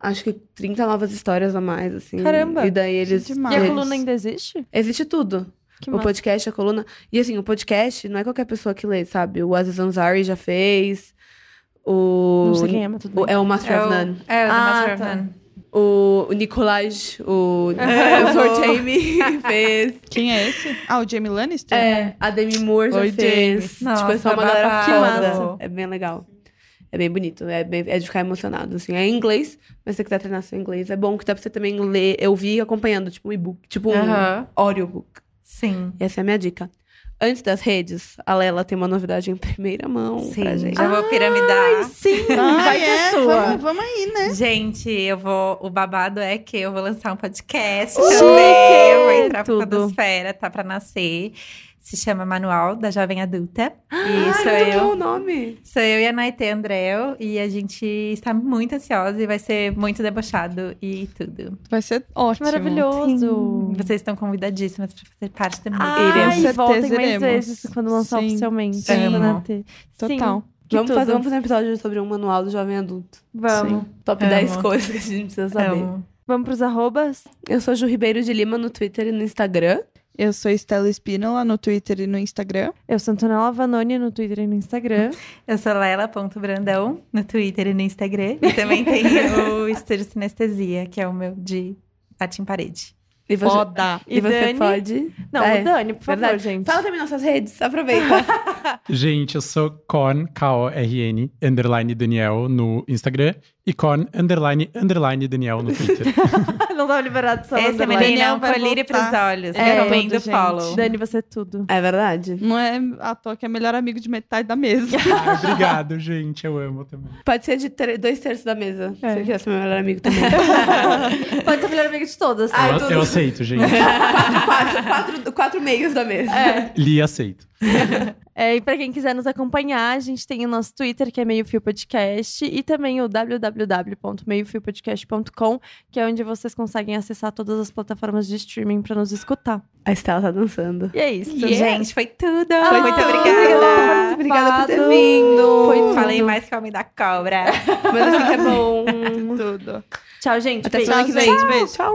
Acho que 30 novas histórias a mais, assim. Caramba. E daí eles. demais. E a coluna ainda existe? Existe tudo. Que o massa. podcast, a coluna. E assim, o podcast não é qualquer pessoa que lê, sabe? O Aziz Ansari já fez. O. Não sei quem é, mas tudo o- bem. é o Master É of o, None. é, o Ah, Master of tá. None. O, o Nicolaj, o, <laughs> o Sortame <laughs> fez. Quem é esse? Ah, o Jamie Lannister? É, a Demi Moore já Oi, fez. Jamie. tipo, é só uma Nossa, galera foda. É bem legal. É bem bonito. É, bem- é de ficar emocionado, assim. É em inglês, mas se você quiser treinar seu inglês, é bom que dá pra você também ler. Eu vi acompanhando, tipo um e-book. Tipo um Aham. audiobook. Sim. Essa é a minha dica. Antes das redes, a Lela tem uma novidade em primeira mão pra Sim. gente. Já vou piramidar. Sim, Ah, <laughs> vai é? sua. Vamos, vamos aí, né? Gente, eu vou. O babado é que eu vou lançar um podcast Chique! também. Eu vou entrar pra. Podosfera, tá pra nascer. Se chama Manual da Jovem Adulta. E Ai, sou muito bom eu. o nome. Sou eu e a Naite Andréu. E a gente está muito ansiosa e vai ser muito debochado e tudo. Vai ser ótimo. maravilhoso. Vocês estão convidadíssimas pra fazer parte também. Ai, Iremos. voltem Certeza mais iremos. vezes quando lançar Sim. oficialmente. Sim. Amo. Sim. Total. Vamos tudo. fazer, vamos fazer um episódio sobre um manual do jovem adulto. Vamos. Top Amo. 10 coisas que a gente precisa saber. Amo. Vamos pros arrobas? Eu sou Ju Ribeiro de Lima no Twitter e no Instagram. Eu sou Estela Espínola no Twitter e no Instagram. Eu sou Antonella Vanoni no Twitter e no Instagram. <laughs> Eu sou Lela.brandão no Twitter e no Instagram. <laughs> E também tem o Estúdio Sinestesia, que é o meu de arte em parede. E você, Foda. e E você Dani? pode. Não, É, o Dani, por favor, Verdade. gente. Fala também nossas redes, aproveita. <laughs> Gente, eu sou Con, K-O-R-N, underline Daniel no Instagram e Con, underline, underline Daniel no Twitter. <laughs> Não tava liberado só Esse é underline. menino é Daniel um colírio pros olhos. É, tudo, gente. follow. Dani, você é tudo. é verdade. Não é à toa que é melhor amigo de metade da mesa. <laughs> Ah, obrigado, gente. Eu amo também. Pode ser de ter- dois terços da mesa. É. Se você quiser ser meu melhor amigo também. <laughs> Pode ser o melhor amigo de todas. Ai, eu, tudo. eu aceito, gente. quatro, quatro, quatro, quatro meios da mesa. Li aceito. É, e pra quem quiser nos acompanhar, a gente tem o nosso Twitter, que é Meio Fio Podcast, e também o www.meiofiopodcast.com, que é onde vocês conseguem acessar todas as plataformas de streaming pra nos escutar. A Estela tá dançando. E é isso. Gente, foi tudo. Ah, Muito obrigada. obrigada. Muito obrigada por ter vindo. Foi Falei mais que o homem da cobra. Mas assim que é bom. <laughs> Tudo. Tchau, gente. Até semana que vem. Beijo. Tchau.